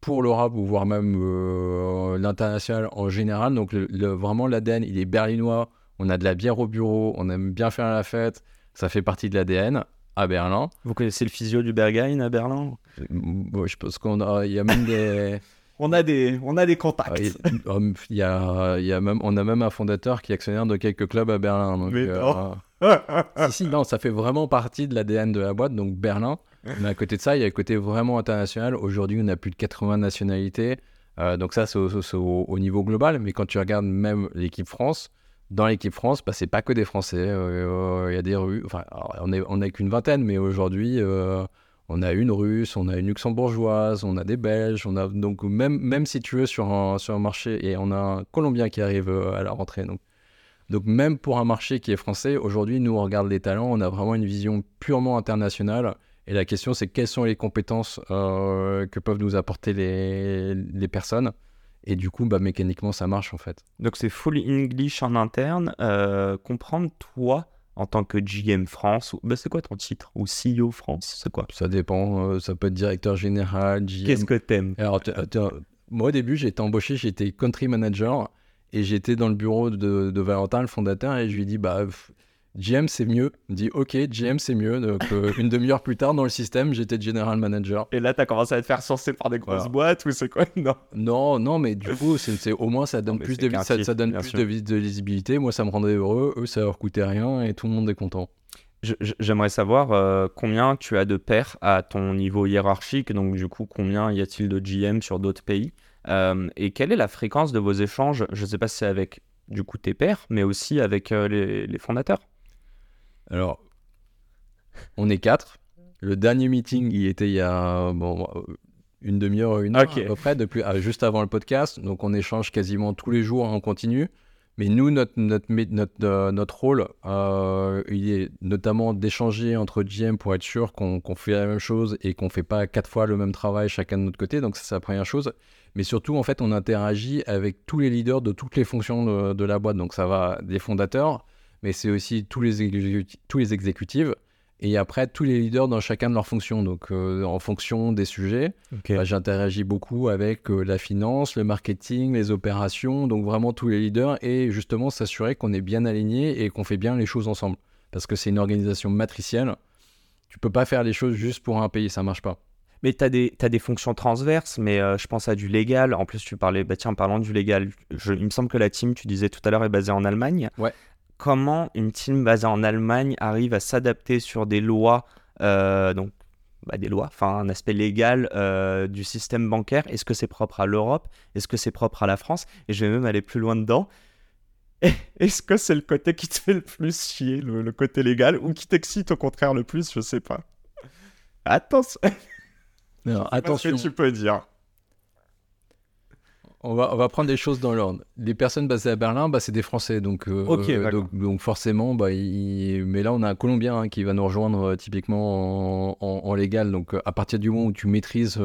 Speaker 2: pour l'Europe ou voire même euh, l'international en général. Donc, le- le- vraiment, l'ADN, il est berlinois. On a de la bière au bureau, on aime bien faire la fête. Ça fait partie de l'ADN à Berlin.
Speaker 1: Vous connaissez le physio du Berghain à Berlin?
Speaker 2: Bon, je pense qu'on a, il y a même des,
Speaker 1: on a, des, on a des contacts.
Speaker 2: Ah, il hum, il y a, il y a même, on a même un fondateur qui est actionnaire de quelques clubs à Berlin. Donc,
Speaker 1: Mais
Speaker 2: euh,
Speaker 1: non.
Speaker 2: si, si, non, ça fait vraiment partie de l'ADN de la boîte, donc Berlin. Mais à côté de ça, il y a le côté vraiment international. Aujourd'hui, on a plus de 80 nationalités. Euh, donc ça, c'est au, au- au niveau global. Mais quand tu regardes même l'équipe France, dans l'équipe France, bah, c'est pas que des Français. Euh, euh, Il y a des Russes. Enfin, on n'est qu'une vingtaine, mais aujourd'hui, on a une Russe, on a une Luxembourgeoise, on a des Belges. On a, donc même, même si tu veux, sur un, sur un marché, et on a un Colombien qui arrive à la rentrée. Donc, donc même pour un marché qui est français, aujourd'hui, nous, on regarde les talents, on a vraiment une vision purement internationale. Et la question, c'est quelles sont les compétences euh, que peuvent nous apporter les, les personnes. Et du coup, bah, mécaniquement, ça marche en fait.
Speaker 1: Donc c'est full English en interne. Euh, comprendre toi en tant que GM France, ou... bah, c'est quoi ton titre? Ou CEO France C'est quoi?
Speaker 2: Ça dépend, euh, ça peut être directeur général, GM.
Speaker 1: Qu'est-ce que t'aimes?
Speaker 2: Alors, moi au début, j'ai été embauché, j'étais country manager et j'étais dans le bureau de, de Valentin, le fondateur, et je lui dis bah GM c'est mieux. Il dit ok, GM c'est mieux. Donc euh, une demi-heure plus tard dans le système, j'étais general manager.
Speaker 1: Et là, t'as commencé à te faire sourcer par des grosses
Speaker 2: Voilà.
Speaker 1: boîtes ou c'est quoi? Non.
Speaker 2: Non, non, mais du coup, c'est au moins ça donne plus de ça,
Speaker 1: titre,
Speaker 2: ça donne
Speaker 1: bien
Speaker 2: plus
Speaker 1: sûr.
Speaker 2: de, vis- de lisibilité. Moi, ça me rendait heureux. Eux, ça leur coûtait rien et tout le monde est content.
Speaker 1: J'aimerais savoir euh, combien tu as de pairs à ton niveau hiérarchique, donc du coup combien y a-t-il de GM sur d'autres pays? Euh, et quelle est la fréquence de vos échanges? Je ne sais pas si c'est avec du coup tes pairs, mais aussi avec euh, les, les fondateurs.
Speaker 2: Alors, on est quatre. Le dernier meeting, il était il y a bon, euh, une demi-heure, une heure
Speaker 1: Ok.
Speaker 2: à peu près, depuis, ah, juste avant le podcast. Donc, on échange quasiment tous les jours en continu. Mais nous, notre, notre, notre, notre rôle, euh, il est notamment d'échanger entre GM pour être sûr qu'on qu'on fait la même chose et qu'on ne fait pas quatre fois le même travail chacun de notre côté. Donc, ça, c'est la première chose. Mais surtout, en fait, on interagit avec tous les leaders de toutes les fonctions de, de la boîte. Donc, ça va des fondateurs, mais c'est aussi tous les, exécutifs, tous les exécutifs et après tous les leaders dans chacun de leurs fonctions. Donc, euh, en fonction des sujets, bah, j'interagis beaucoup avec euh, la finance, le marketing, les opérations, donc vraiment tous les leaders et justement s'assurer qu'on est bien aligné et qu'on fait bien les choses ensemble. Parce que c'est une organisation matricielle. Tu peux pas faire les choses juste pour un pays, ça marche pas.
Speaker 1: Mais tu as, des fonctions transverses, mais euh, je pense à du légal. En plus, tu parlais, bah tiens, parlant du légal, je- il me semble que la team, tu disais tout à l'heure, est basée en Allemagne.
Speaker 2: Ouais.
Speaker 1: Comment une team basée en Allemagne arrive à s'adapter sur des lois, euh, donc bah, des lois, enfin un aspect légal euh, du système bancaire? Est-ce que c'est propre à l'Europe? Est-ce que c'est propre à la France? Et je vais même aller plus loin dedans. Est-ce que c'est le côté qui te fait le plus chier, le, le côté légal, ou qui t'excite au contraire le plus? Je sais pas. Attention,
Speaker 2: Alors,
Speaker 1: attention.
Speaker 2: attention,
Speaker 1: tu peux dire.
Speaker 2: on va, on va prendre des choses dans l'ordre. Les personnes basées à Berlin, bah, c'est des Français, donc, euh, euh, donc, donc forcément, bah, il- mais là on a un Colombien hein, qui va nous rejoindre euh, typiquement en, en- en légal. Donc à partir du moment où tu maîtrises,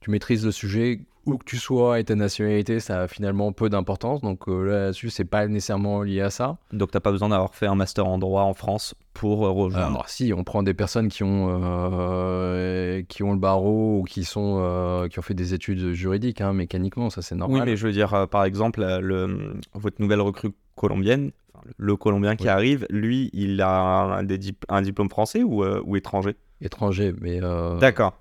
Speaker 2: tu maîtrises le sujet, où que tu sois et ta nationalité, ça a finalement peu d'importance. Donc euh, là-dessus, c'est pas nécessairement lié à ça.
Speaker 1: Donc t'as pas besoin d'avoir fait un master en droit en France pour euh, rejoindre.
Speaker 2: Alors si, on prend des personnes qui ont, euh, qui ont le barreau ou qui, sont, qui ont fait des études juridiques, hein, mécaniquement, ça c'est
Speaker 1: oui,
Speaker 2: normal.
Speaker 1: mais je veux dire, par exemple, le, votre nouvelle recrue colombienne, le- Colombien qui
Speaker 2: Oui.
Speaker 1: arrive, lui, il a un, des dip- un diplôme français ou, ou étranger?
Speaker 2: Étranger, mais,
Speaker 1: D'accord.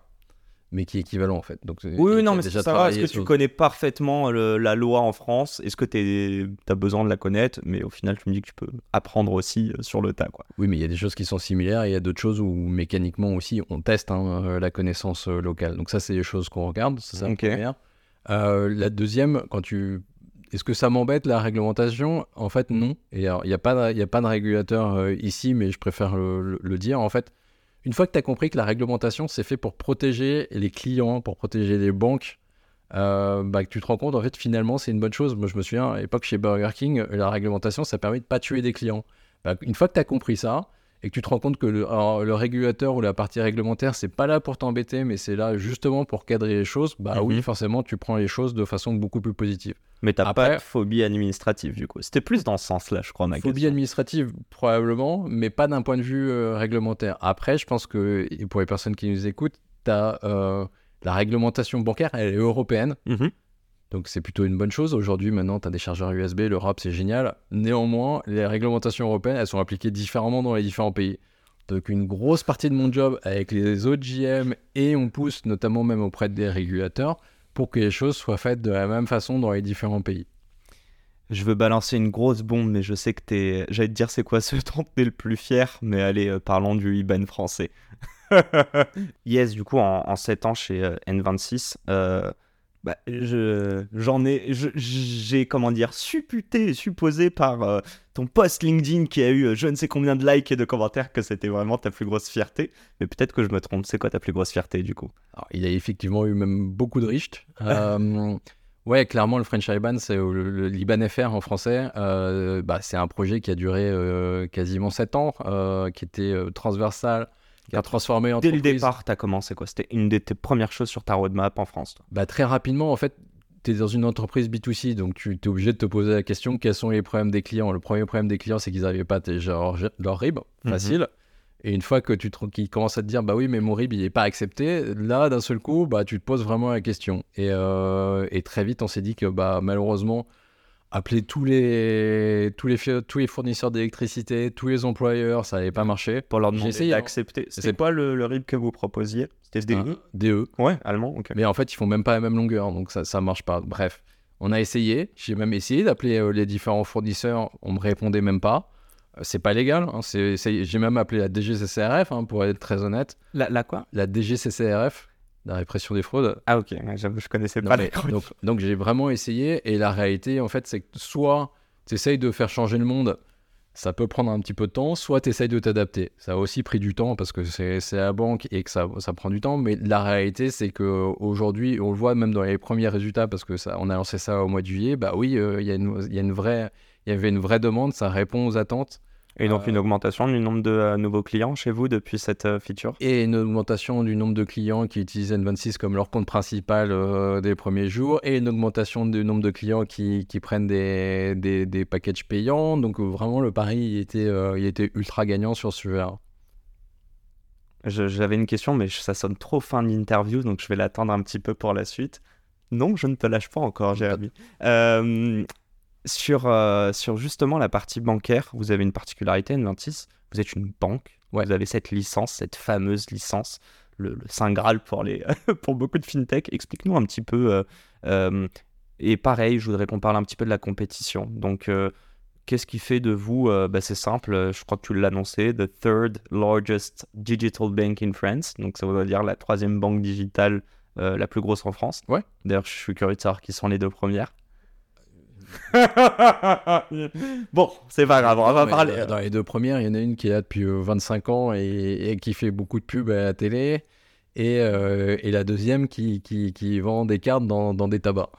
Speaker 2: Mais qui est équivalent en fait. Donc,
Speaker 1: Oui, non, mais
Speaker 2: déjà
Speaker 1: c'est ça. va. Est-ce que tu connais parfaitement le- la loi en France? Est-ce que tu as besoin de la connaître? Mais au final, tu me dis que tu peux apprendre aussi euh, sur le tas, quoi.
Speaker 2: Oui, mais il y a des choses qui sont similaires et il y a d'autres choses où mécaniquement aussi on teste hein, euh, la connaissance euh, locale. Donc ça, c'est des choses qu'on regarde. La
Speaker 1: Ok.
Speaker 2: première. Euh, la deuxième, quand tu... Est-ce que ça m'embête la réglementation? En fait, non. Et il n'y a, pas de- y a pas de régulateur euh, ici, mais je préfère le, le- le dire. En fait, une fois que tu as compris que la réglementation, c'est fait pour protéger les clients, pour protéger les banques, euh, bah, tu te rends compte, en fait, finalement, c'est une bonne chose. Moi, je me souviens, à l'époque, chez Burger King, la réglementation, ça permet de pas tuer des clients. Bah, une fois que tu as compris ça, et que tu te rends compte que le, alors, le régulateur ou la partie réglementaire, c'est pas là pour t'embêter, mais c'est là justement pour cadrer les choses, bah
Speaker 1: Mhm.
Speaker 2: oui, forcément, tu prends les choses de façon beaucoup plus positive.
Speaker 1: Mais t'as pas de phobie administrative, du coup. C'était plus dans ce sens-là, je crois, ma
Speaker 2: Phobie
Speaker 1: question.
Speaker 2: administrative, probablement, mais pas d'un point de vue euh, réglementaire. Après, je pense que pour les personnes qui nous écoutent, t'as, euh, la réglementation bancaire, elle est européenne.
Speaker 1: Mhm.
Speaker 2: Donc c'est plutôt une bonne chose. Aujourd'hui, maintenant, tu as des chargeurs USB, l'Europe, c'est génial. Néanmoins, les réglementations européennes, elles sont appliquées différemment dans les différents pays. Donc une grosse partie de mon job avec les autres JM et on pousse notamment même auprès des régulateurs pour que les choses soient faites de la même façon dans les différents pays.
Speaker 1: Je veux balancer une grosse bombe, mais je sais que t'es. J'allais te dire c'est quoi ce dont t'es le plus fier, mais allez, euh, parlons du IBAN français. yes, du coup, en, en 7 ans chez euh, N26, euh, bah, je, j'en ai, j'ai, comment dire, supputé, supposé par euh, ton post LinkedIn qui a eu euh, je ne sais combien de likes et de commentaires que c'était vraiment ta plus grosse fierté. Mais peut-être que je me trompe. C'est quoi ta plus grosse fierté, du coup?
Speaker 2: Alors, il a effectivement eu même beaucoup de riches. Euh, ouais, clairement, le French IBAN, c'est le, le Liban FR en français. euh, bah, c'est un projet qui a duré quasiment 7 ans, qui était transversal, qui a transformé
Speaker 1: Dès le départ, tu as commencé quoi? C'était une de tes premières choses sur ta roadmap en France. toi?
Speaker 2: Bah, très rapidement, en fait, tu es dans une entreprise B2C, donc tu es obligé de te poser la question quels sont les problèmes des clients? Le premier problème des clients, c'est qu'ils n'arrivaient pas à télécharger leur, leur RIB,
Speaker 1: Mhm.
Speaker 2: facile. Et une fois que tu te- qu'ils commencent à te dire, bah oui, mais mon RIB, il n'est pas accepté, là, d'un seul coup, bah, tu te poses vraiment la question. Et, euh, et très vite, on s'est dit que bah, malheureusement, appeler tous les, tous les, tous les fournisseurs d'électricité, tous les employeurs, ça n'allait pas marcher.
Speaker 1: Pour leur
Speaker 2: J'ai
Speaker 1: demander
Speaker 2: essayé, hein.
Speaker 1: d'accepter. C'était
Speaker 2: C'est-
Speaker 1: quoi le, le RIB que vous proposiez? C'était
Speaker 2: Hein, DE.
Speaker 1: Ouais, allemand, ok.
Speaker 2: Mais en fait, ils font même pas la même longueur, donc ça, ça marche pas. Bref, on a essayé. J'ai même essayé d'appeler euh, les différents fournisseurs. On me répondait même pas. Euh, C'est pas légal. hein, J'ai même appelé la DGCCRF, hein, pour être très honnête.
Speaker 1: La, la quoi?
Speaker 2: La DGCCRF, la répression des fraudes.
Speaker 1: Ah ok, j'avoue, je connaissais
Speaker 2: Non,
Speaker 1: pas
Speaker 2: mais- donc, donc j'ai vraiment essayé. Et la réalité, en fait, c'est que soit tu essayes de faire changer le monde, ça peut prendre un petit peu de temps, soit tu essayes de t'adapter. Ça a aussi pris du temps parce que c'est la banque et que ça, ça prend du temps. Mais la réalité, c'est qu'aujourd'hui, on le voit même dans les premiers résultats, parce que ça, on a lancé ça au mois de juillet, bah oui, euh, il y, a une- il y a une vraie. Il y avait une vraie demande, ça répond aux attentes
Speaker 1: Et donc
Speaker 2: euh,
Speaker 1: une augmentation du nombre de euh, nouveaux clients chez vous depuis cette euh, feature?
Speaker 2: Et une augmentation du nombre de clients qui utilisent N26 comme leur compte principal euh, des premiers jours et une augmentation du nombre de clients qui, qui prennent des, des, des packages payants. Donc vraiment, le pari il était, il était ultra gagnant sur ce sujet
Speaker 1: Je- J'avais une question, mais ça sonne trop fin d'interview, donc je vais l'attendre un petit peu pour la suite. Non, je ne te lâche pas encore, Jérémy. Euh, sur, euh, sur justement la partie bancaire, vous avez une particularité, N26, vous êtes une banque,
Speaker 2: Ouais.
Speaker 1: vous avez cette licence, cette fameuse licence, le, le Saint Graal pour, les, pour beaucoup de fintech. Explique-nous un petit peu. euh, euh, et pareil, je voudrais qu'on parle un petit peu de la compétition. Donc, qu'est-ce qui fait de vous, bah, c'est simple, je crois que tu l'as annoncé, the third largest digital bank in France. Donc, ça veut dire la troisième banque digitale euh, la plus grosse en France.
Speaker 2: Ouais.
Speaker 1: D'ailleurs, je suis curieux de savoir qui sont les deux premières. bon, c'est pas grave, on va parler.
Speaker 2: dans- Dans les deux premières, il y en a une qui est là depuis euh, 25 ans et, et qui fait beaucoup de pubs à la télé. Et, euh, et la deuxième qui, qui, qui vend des cartes dans, dans des tabacs.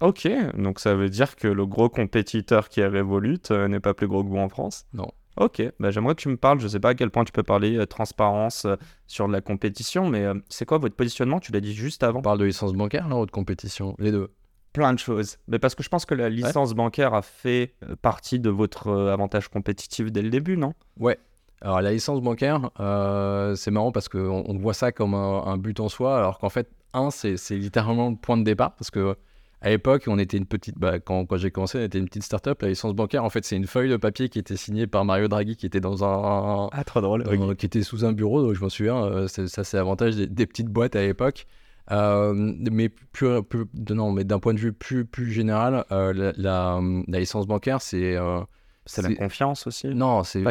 Speaker 1: Ok, donc ça veut dire que le gros compétiteur qui est Revolut euh, n'est pas plus gros que vous en France?
Speaker 2: Non.
Speaker 1: Ok, bah, j'aimerais que tu me parles, je sais pas à quel point tu peux parler euh, transparence euh, sur de la compétition, mais euh, c'est quoi votre positionnement? Tu l'as dit juste avant.
Speaker 2: On parle de licence bancaire, là, ou de compétition? Les deux.
Speaker 1: Plein de choses. Mais parce que je pense que la licence bancaire a fait euh, partie de votre euh, avantage compétitif dès le début, non?
Speaker 2: Alors, la licence bancaire, euh, c'est marrant parce qu'on on voit ça comme un, un but en soi, alors qu'en fait, un, c'est c'est littéralement le point de départ parce que. À l'époque, on était une petite. Bah, quand quand j'ai commencé, on était une petite start-up. La licence bancaire, en fait, c'est une feuille de papier qui était signée par Mario Draghi, qui était dans un,
Speaker 1: Ah, trop drôle.
Speaker 2: dans- qui était sous un bureau, donc je m'en souviens, c'est- ça c'est l'avantage des, des petites boîtes à l'époque. Euh, mais plus, plus- de- non, mais d'un point de vue plus, plus général, euh, la, la- la licence bancaire, c'est euh,
Speaker 1: C'est la confiance aussi.
Speaker 2: non, c'est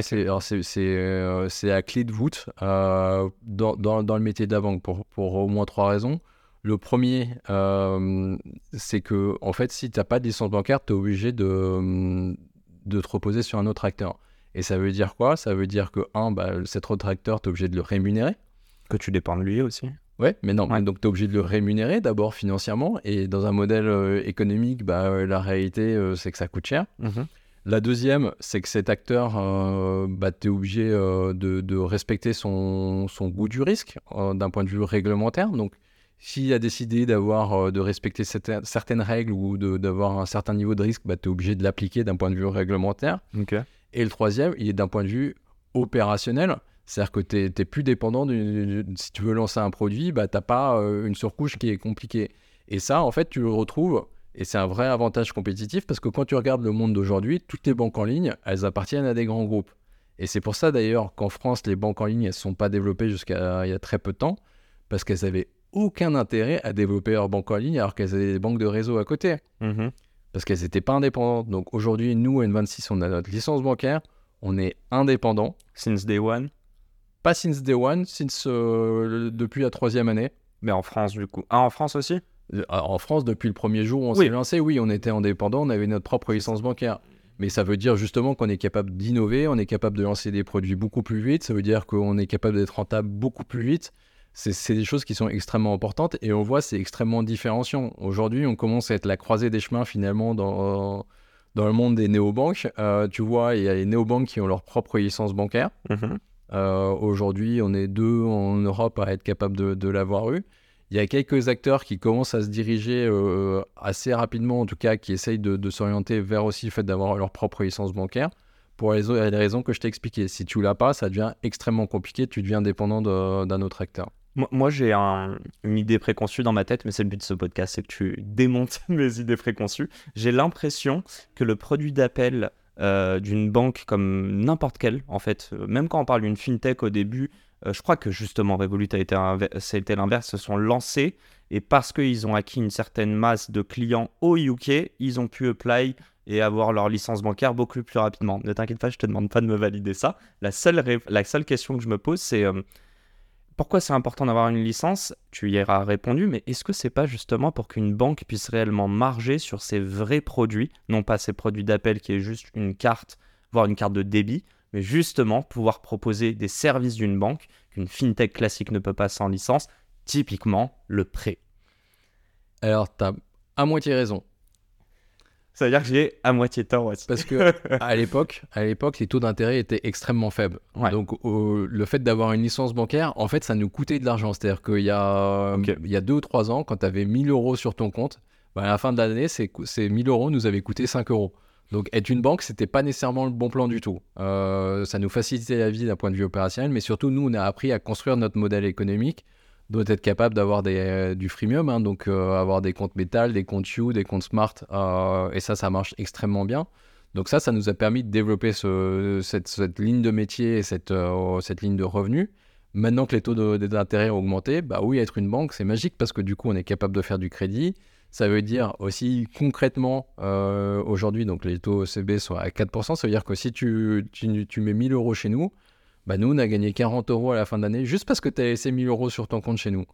Speaker 2: euh, la clé de voûte euh, dans, dans, dans le métier de la banque pour, pour au moins trois raisons. Le premier, euh, c'est que en fait, si tu n'as pas de licence bancaire, tu es obligé de, de te reposer sur un autre acteur. Et ça veut dire quoi? Ça veut dire que, un, bah, cet autre acteur, tu es obligé de le rémunérer.
Speaker 1: Que tu dépends de lui aussi.
Speaker 2: Ouais, mais non,
Speaker 1: Ouais.
Speaker 2: donc tu es obligé de le rémunérer d'abord financièrement. Et dans un modèle euh, économique, bah, euh, la réalité, euh, c'est que ça coûte cher. La deuxième, c'est que cet acteur, bah, tu es obligé de, de respecter son, son goût du risque d'un point de vue réglementaire. Donc, s'il a décidé d'avoir, de respecter certaines, certaines règles ou d'avoir un certain niveau de risque, bah, tu es obligé de l'appliquer d'un point de vue réglementaire. Et le troisième, il est d'un point de vue opérationnel. C'est-à-dire que tu n'es plus dépendant du, du- Si tu veux lancer un produit, bah, tu n'as pas euh, une surcouche qui est compliquée. Et ça, en fait, tu le retrouves. Et c'est un vrai avantage compétitif parce que quand tu regardes le monde d'aujourd'hui, toutes les banques en ligne, elles appartiennent à des grands groupes. Et c'est pour ça d'ailleurs qu'en France, les banques en ligne, elles ne sont pas développées jusqu'à il y a très peu de temps parce qu'elles avaient aucun intérêt à développer leur banque en ligne alors qu'elles avaient des banques de réseau à côté
Speaker 1: Mhm.
Speaker 2: parce qu'elles n'étaient pas indépendantes. Donc aujourd'hui, nous, N26, on a notre licence bancaire, on est indépendant.
Speaker 1: Since day one.
Speaker 2: Pas since day one, since, euh, le- depuis la troisième année.
Speaker 1: Mais en France, du coup. Ah, en France aussi?
Speaker 2: Euh, En France, depuis le premier jour où on
Speaker 1: Oui.
Speaker 2: s'est lancé, oui, on était indépendant, on avait notre propre licence bancaire. Mais ça veut dire justement qu'on est capable d'innover, on est capable de lancer des produits beaucoup plus vite, ça veut dire qu'on est capable d'être rentable beaucoup plus vite. C'est des choses qui sont extrêmement importantes et on voit c'est extrêmement différenciant. Aujourd'hui, on commence à être la croisée des chemins finalement dans, dans le monde des néobanques. Euh, tu vois, il y a les néobanques qui ont leur propre licence bancaire.
Speaker 1: Mhm.
Speaker 2: Aujourd'hui, on est deux en Europe à être capable de, l'avoir eu. Il y a quelques acteurs qui commencent à se diriger assez rapidement, en tout cas, qui essayent de, de s'orienter vers aussi le fait d'avoir leur propre licence bancaire pour les, les raisons que je t'ai expliquées. Si tu l'as pas, ça devient extrêmement compliqué, tu deviens dépendant d'un autre acteur.
Speaker 1: Moi, j'ai une idée préconçue dans ma tête, mais c'est le but de ce podcast, c'est que tu démontes mes idées préconçues. J'ai l'impression que le produit d'appel euh, d'une banque comme n'importe quelle, en fait, euh, même quand on parle d'une fintech au début, euh, je crois que justement Revolut a été, été l'inverse, se sont lancés et parce qu'ils ont acquis une certaine masse de clients au UK, ils ont pu apply et avoir leur licence bancaire beaucoup plus rapidement. Ne t'inquiète pas, je te demande pas de me valider ça. La seule, la seule question que je me pose, c'est pourquoi c'est important d'avoir une licence? Tu y auras répondu, mais est-ce que c'est pas justement pour qu'une banque puisse réellement marger sur ses vrais produits, non pas ses produits d'appel qui est juste une carte, voire une carte de débit, mais justement pouvoir proposer des services d'une banque qu'une fintech classique ne peut pas sans licence, typiquement le prêt?
Speaker 2: Alors, tu as à moitié raison.
Speaker 1: Ça veut dire que j'ai à moitié tort aussi.
Speaker 2: Parce que à l'époque, à l'époque, les taux d'intérêt étaient extrêmement faibles. Donc le fait d'avoir une licence bancaire, en fait, ça nous coûtait de l'argent. C'est-à-dire qu'il y a il y a deux ou trois ans, quand tu avais 1000 euros sur ton compte, bah, à la fin de l'année, ces, ces 1000 euros nous avaient coûté 5 euros. Donc être une banque, c'était pas nécessairement le bon plan du tout. Euh, ça nous facilitait la vie d'un point de vue opérationnel, mais surtout nous, on a appris à construire notre modèle économique doit être capable d'avoir euh, du freemium, hein, donc euh, avoir des comptes métal, des comptes You, des comptes Smart, euh, et ça, ça marche extrêmement bien. Donc ça, ça nous a permis de développer cette, ligne de métier et cette, cette ligne de revenus. Maintenant que les taux d'intérêt ont augmenté, bah oui, être une banque, c'est magique parce que du coup, on est capable de faire du crédit. Ça veut dire aussi concrètement, aujourd'hui, donc les taux CB sont à 4%, ça veut dire que si tu, tu, tu mets 1000 euros chez nous, bah nous, on a gagné 40 euros à la fin de l'année juste parce que tu as laissé 1000 euros sur ton compte chez nous.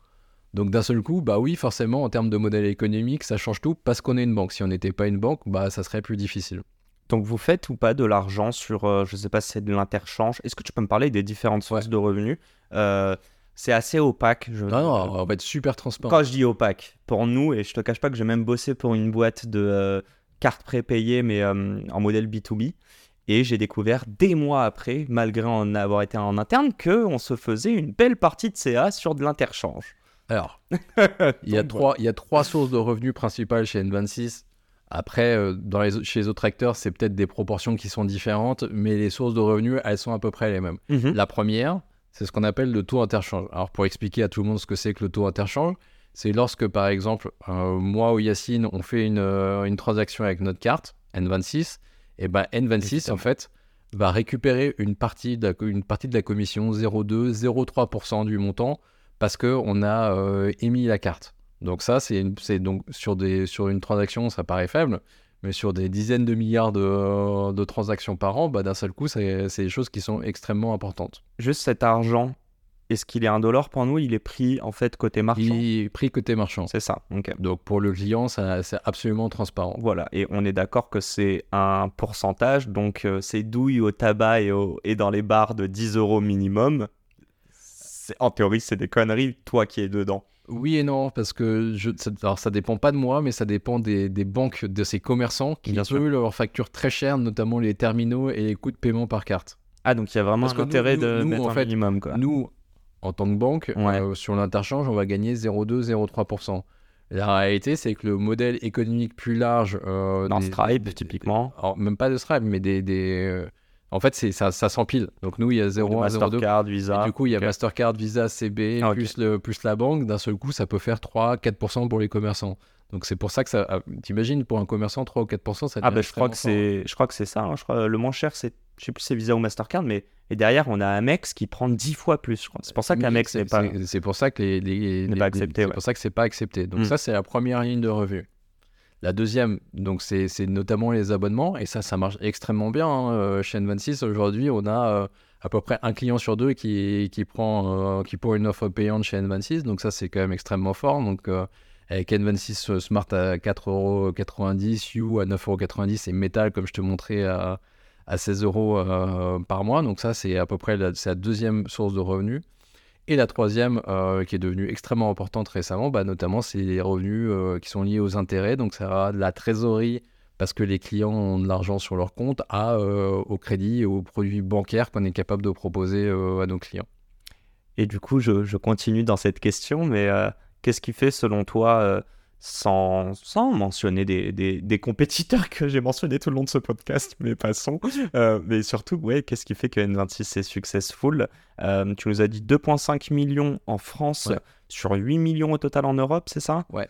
Speaker 2: Donc d'un seul coup, bah oui, forcément, en termes de modèle économique, ça change tout parce qu'on est une banque. Si on n'était pas une banque, bah ça serait plus difficile.
Speaker 1: Donc vous faites ou pas de l'argent sur, euh, je ne sais pas si c'est de l'interchange? Est-ce que tu peux me parler des différentes sources de revenus? Euh, C'est assez opaque.
Speaker 2: Je... Non, non, on va être super transparent.
Speaker 1: Quand je dis opaque, pour nous, et je te cache pas que j'ai même bossé pour une boîte de euh, cartes prépayées, mais en modèle B2B. Et j'ai découvert des mois après, malgré en avoir été en interne, qu'on se faisait une belle partie de CA sur de l'interchange.
Speaker 2: Alors, il, y a trois, il y a trois sources de revenus principales chez N26. Après, euh, dans les, chez les autres acteurs, c'est peut-être des proportions qui sont différentes, mais les sources de revenus, elles sont à peu près les mêmes. Mhm. La première, c'est ce qu'on appelle le taux interchange. Alors, pour expliquer à tout le monde ce que c'est que le taux interchange, c'est lorsque, par exemple, euh, moi ou Yacine, on fait une, euh, une transaction avec notre carte, N26, et ben N26 en fait va récupérer une partie de la, une partie de la commission 0,2 0,3% du montant parce que on a euh, émis la carte. Donc ça c'est donc sur des sur une transaction ça paraît faible mais sur des dizaines de milliards de, de transactions par an, bah, d'un seul coup, c'est des choses qui sont extrêmement importantes.
Speaker 1: Juste cet argent est-ce qu'il est un dollar pour nous? Il est pris en fait côté marchand
Speaker 2: Il est pris côté marchand.
Speaker 1: C'est ça.
Speaker 2: Donc pour le client, c'est absolument transparent.
Speaker 1: Voilà. Et on est d'accord que c'est un pourcentage. Donc euh, c'est douille au tabac et, et, dans les bars de 10 euros minimum. En théorie, c'est des conneries, toi qui es dedans.
Speaker 2: Oui et non, parce que je, ça, alors ça dépend pas de moi, mais ça dépend des, des banques, de ces commerçants qui, Bien eux, leur facture très cher, notamment les terminaux et les coûts de paiement par carte.
Speaker 1: Ah, donc il y a vraiment un intérêt de mettre un minimum. Quoi.
Speaker 2: Nous, en tant que banque, euh, sur l'interchange, on va gagner 0,2-0,3%. La réalité, c'est que le modèle économique plus large.
Speaker 1: Euh, Dans Stripe, typiquement.
Speaker 2: Alors, même pas de Stripe, mais des. des euh, en fait, ça, ça s'empile. Donc, nous, il y a 0,
Speaker 1: Mastercard, Visa.
Speaker 2: du coup, il y a Mastercard, Visa, CB, ah, plus, le, plus la banque. D'un seul coup, ça peut faire 3-4% pour les commerçants. Donc, c'est pour ça que ça. Ah, t'imagines, pour un commerçant, 3 ou 4%, ça
Speaker 1: Ah, ben, je, crois que c'est, je crois que c'est ça. Hein. Je crois, le moins cher, c'est. Je sais plus si c'est Visa ou Mastercard, mais et derrière, on a Amex qui prend 10 fois plus. C'est pour ça qu'Amex n'est pas.
Speaker 2: C'est pour ça que les,
Speaker 1: n'est pas accepté.
Speaker 2: C'est pour ça que c'est pas accepté. Donc mm. ça, c'est la première ligne de revue. La deuxième, donc c'est notamment les abonnements, et ça, ça marche extrêmement bien. Hein. Euh, chez N26, aujourd'hui, on a euh, à peu près un client sur deux qui, qui prend, euh, qui pour une offre payante chez N26, donc ça, c'est quand même extrêmement fort. Donc avec N26 Smart à 4,90€, You à 9,90€ et Metal, comme je te montrais, à à 16 euros euh, par mois. Donc ça, c'est à peu près la, la, deuxième source de revenus. Et la troisième, euh, qui est devenue extrêmement importante récemment, bah, notamment, c'est les revenus euh, qui sont liés aux intérêts. Donc ça sera de la trésorerie parce que les clients ont de l'argent sur leur compte à, au crédit et aux produits bancaires qu'on est capable de proposer à nos clients.
Speaker 1: Et du coup, je, continue dans cette question, mais qu'est-ce qui fait selon toi, sans, sans mentionner des, des, des compétiteurs que j'ai mentionnés tout le long de ce podcast, mais passons, euh, mais surtout, ouais, qu'est-ce qui fait que N26 est successful? Euh, Tu nous as dit 2,5 millions en France
Speaker 2: Ouais.
Speaker 1: sur 8 millions au total en Europe, c'est ça?
Speaker 2: Ouais.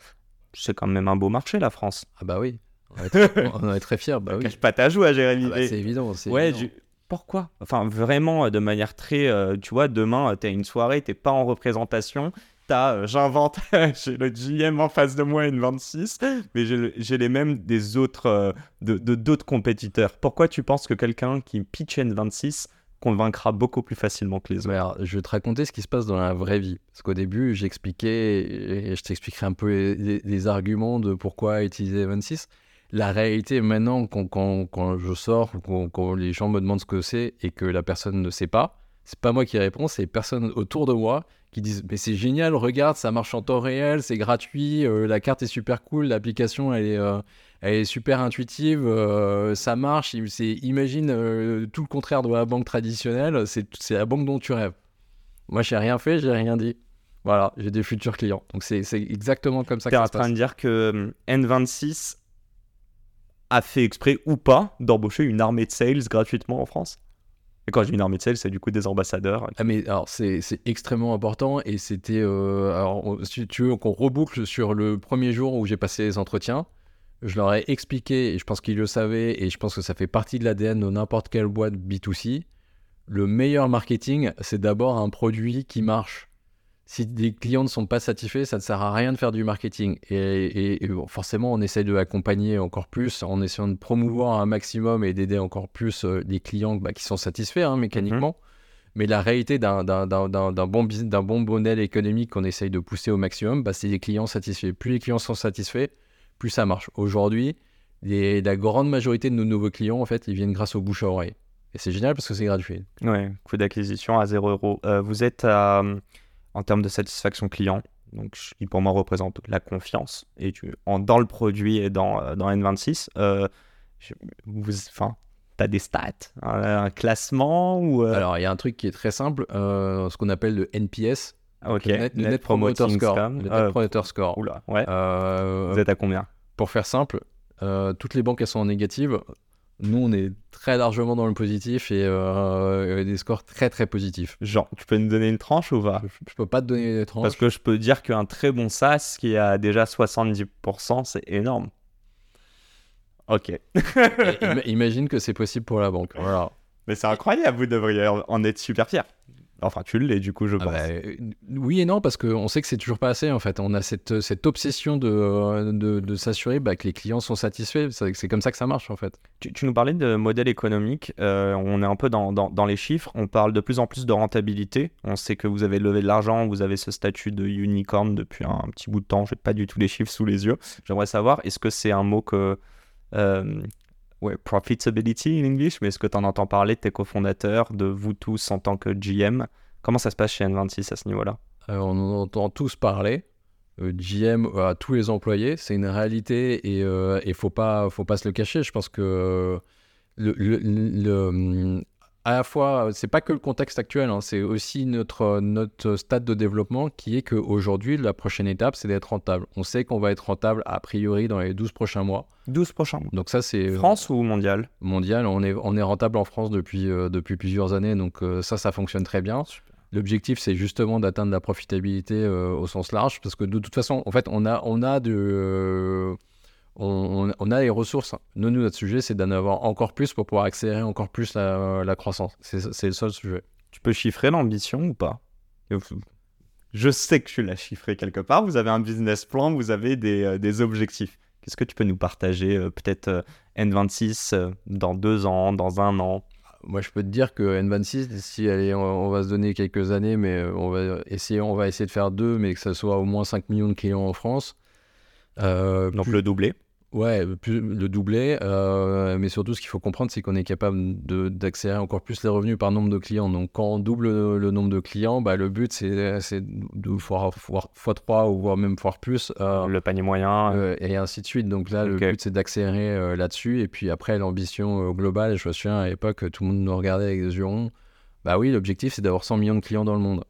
Speaker 1: C'est quand même un beau marché, la France.
Speaker 2: Ah bah oui, on est très, on est très fiers. Bah oui.
Speaker 1: Cache pas ta joie, Jérémy.
Speaker 2: Ah bah, c'est évident.
Speaker 1: Ouais,
Speaker 2: évident.
Speaker 1: je- pourquoi? Enfin, vraiment, euh, de manière très. euh, tu vois, demain, euh, t'as une soirée, t'es pas en représentation. T'as, euh, j'invente, j'ai le GM en face de moi, N26, mais j'ai le- j'ai les mêmes des autres, euh, de d'autres compétiteurs. Pourquoi tu penses que quelqu'un qui pitch N26 convaincra beaucoup plus facilement que les autres?
Speaker 2: Alors, je vais te raconter ce qui se passe dans la vraie vie. Parce qu'au début, j'expliquais, et je t'expliquerai un peu les, arguments de pourquoi utiliser 26. La réalité, maintenant, quand, quand- quand je sors, quand, quand les gens me demandent ce que c'est et que la personne ne sait pas, c'est pas moi qui réponds, c'est les personnes autour de moi qui disent Mais c'est génial, regarde, ça marche en temps réel, c'est gratuit, euh, la carte est super cool, l'application, elle est. euh, elle est super intuitive, euh, ça marche. c'est- imagine tout le contraire de la banque traditionnelle, c'est c'est la banque dont tu rêves. Moi, j'ai rien fait, j'ai rien dit. Voilà, j'ai des futurs clients. Donc, c'est exactement comme ça que
Speaker 1: en
Speaker 2: ça se
Speaker 1: train
Speaker 2: passe.
Speaker 1: de dire que euh, N26 a fait exprès ou pas d'embaucher une armée de sales gratuitement en France? Et quand dis une armée de sales, c'est du coup des ambassadeurs.
Speaker 2: Ah, mais alors, c'est extrêmement important et c'était. euh, alors, si tu veux qu'on reboucle sur le premier jour où j'ai passé les entretiens, je leur ai expliqué, et je pense qu'ils le savaient, et je pense que ça fait partie de l'ADN de n'importe quelle boîte B2C. Le meilleur marketing, c'est d'abord un produit qui marche. Si des clients ne sont pas satisfaits, ça ne sert à rien de faire du marketing. Et, et- et bon, forcément, on essaye de l'accompagner encore plus en essayant de promouvoir un maximum et d'aider encore plus euh, les clients bah, qui sont satisfaits hein, mécaniquement. Mais la réalité d'un bon, business- d'un bon modèle économique qu'on essaye de pousser au maximum, bah, c'est les clients satisfaits. Plus les clients sont satisfaits, plus ça marche. Aujourd'hui, les- la grande majorité de nos nouveaux clients, en fait, ils viennent grâce au bouche à oreille. Et c'est génial parce que c'est gratuit.
Speaker 1: Ouais, coût d'acquisition à 0 euros. Euh, vous êtes à, euh, en termes de satisfaction client, donc ce qui pour moi représente la confiance et tu, en, dans le produit et dans, euh, dans N26. Euh, je- vous, enfin, t'as des stats, un, un classement ou euh,
Speaker 2: Alors, il y a un truc qui est très simple, euh, ce qu'on appelle le NPS,
Speaker 1: ah, ok,
Speaker 2: le Net, Promoter Score. Le Net
Speaker 1: Euh,
Speaker 2: Promoter Score.
Speaker 1: oula, ouais. Vous êtes à combien?
Speaker 2: pour faire simple, toutes les banques elles sont en négative. Nous, on est très largement dans le positif et euh, des scores très très positifs.
Speaker 1: Genre, tu peux nous donner une tranche ou pas?
Speaker 2: Je, je peux pas te donner des tranches.
Speaker 1: Parce que je peux dire qu'un très bon SaaS qui a déjà 70%, c'est énorme. Ok.
Speaker 2: Et imagine que c'est possible pour la banque. Voilà.
Speaker 1: Mais c'est incroyable, vous devriez en être super fier. Enfin, tu l'es du coup, je
Speaker 2: Ah
Speaker 1: pense.
Speaker 2: bah, euh, oui et non, parce qu'on sait que c'est toujours pas assez en fait. On a cette, cette obsession de, euh, de, de s'assurer bah, que les clients sont satisfaits. C'est c'est comme ça que ça marche en fait.
Speaker 1: Tu, tu nous parlais de modèle économique. euh, on est un peu dans, dans- dans les chiffres. On parle de plus en plus de rentabilité. On sait que vous avez levé de l'argent, vous avez ce statut de unicorn depuis un, un petit bout de temps. Je n'ai pas du tout les chiffres sous les yeux. J'aimerais savoir, est-ce que c'est un mot que. euh, ouais, profitability en English, mais est-ce que tu en entends parler de tes cofondateurs, de vous tous en tant que GM Comment ça se passe chez N26 à ce niveau-là?
Speaker 2: Euh, on en entend tous parler. Euh, GM à tous les employés, c'est une réalité et il ne faut pas, faut pas se le cacher. Je pense que euh, le- le- à la fois, c'est pas que le contexte actuel, hein, c'est aussi notre, notre stade de développement qui est qu'aujourd'hui, la prochaine étape, c'est d'être rentable. On sait qu'on va être rentable a priori dans les 12 prochains mois.
Speaker 1: 12 prochains mois.
Speaker 2: Donc ça, c'est
Speaker 1: France ou mondial?
Speaker 2: mondial. On est, on est rentable en France depuis, euh, depuis plusieurs années, donc euh, ça, ça fonctionne très bien. L'objectif, c'est justement d'atteindre la profitabilité euh, au sens large, parce que de, toute façon, en fait, on a, on a de, euh, on, a les ressources. Nous, nous, notre sujet, c'est d'en avoir encore plus pour pouvoir accélérer encore plus la, la croissance. C'est le seul sujet.
Speaker 1: Tu peux chiffrer l'ambition ou pas? Je sais que tu l'as chiffré quelque part. Vous avez un business plan, vous avez des, euh, des objectifs. Qu'est-ce que tu peux nous partager euh, Peut-être euh, N26 euh, dans deux ans, dans un an?
Speaker 2: Moi, je peux te dire que N26, si allez, on, va se donner quelques années, mais on va essayer, on va essayer de faire deux, mais que ça soit au moins 5 millions de clients en France. Euh,
Speaker 1: Donc
Speaker 2: plus-
Speaker 1: le doubler.
Speaker 2: Ouais, plus, le doubler. euh, mais surtout, ce qu'il faut comprendre, c'est qu'on est capable d'accélérer encore plus les revenus par nombre de clients. Donc, quand on double le, le nombre de clients, bah, le but, c'est de fois, fois, fois 3 ou voire même fois plus. euh,
Speaker 1: Le panier moyen.
Speaker 2: euh, et ainsi de suite. Donc là, le but, c'est d'accélérer là-dessus. Et puis après, l'ambition globale, je me souviens à l'époque, tout le monde nous regardait avec des yeux ronds. Bah oui, l'objectif, c'est d'avoir 100 millions de clients dans le monde.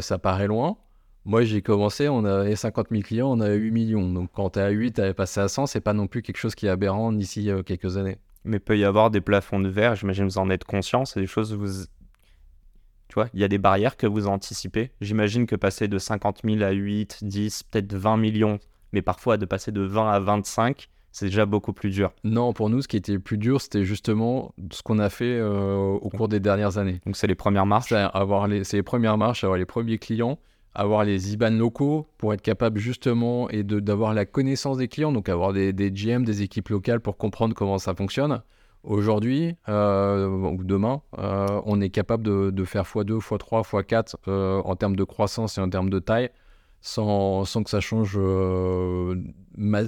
Speaker 2: Ça paraît loin. Moi, j'ai commencé, on avait 50 000 clients, on avait 8 millions. Donc quand t'es à 8, t'avais passé à 100, c'est pas non plus quelque chose qui est aberrant d'ici euh, quelques années.
Speaker 1: Mais peut y avoir des plafonds de verre, j'imagine que vous en êtes conscient, c'est des choses vous... Tu vois, il y a des barrières que vous anticipez. J'imagine que passer de 50 000 à 8, 10, peut-être 20 millions, mais parfois de passer de 20 à 25, c'est déjà beaucoup plus dur.
Speaker 2: Non, pour nous, ce qui était le plus dur, c'était justement ce qu'on a fait euh, au cours des dernières années.
Speaker 1: Donc c'est les premières marches.
Speaker 2: C'est avoir les, c'est les premières marches, avoir les premiers clients, avoir les IBAN locaux pour être capable justement et de, d'avoir la connaissance des clients, donc avoir des, des GM, des équipes locales pour comprendre comment ça fonctionne. Aujourd'hui, euh, ou demain, euh, on est capable de, de faire x2, x3, x4 euh, en termes de croissance et en termes de taille sans, sans que ça change, euh,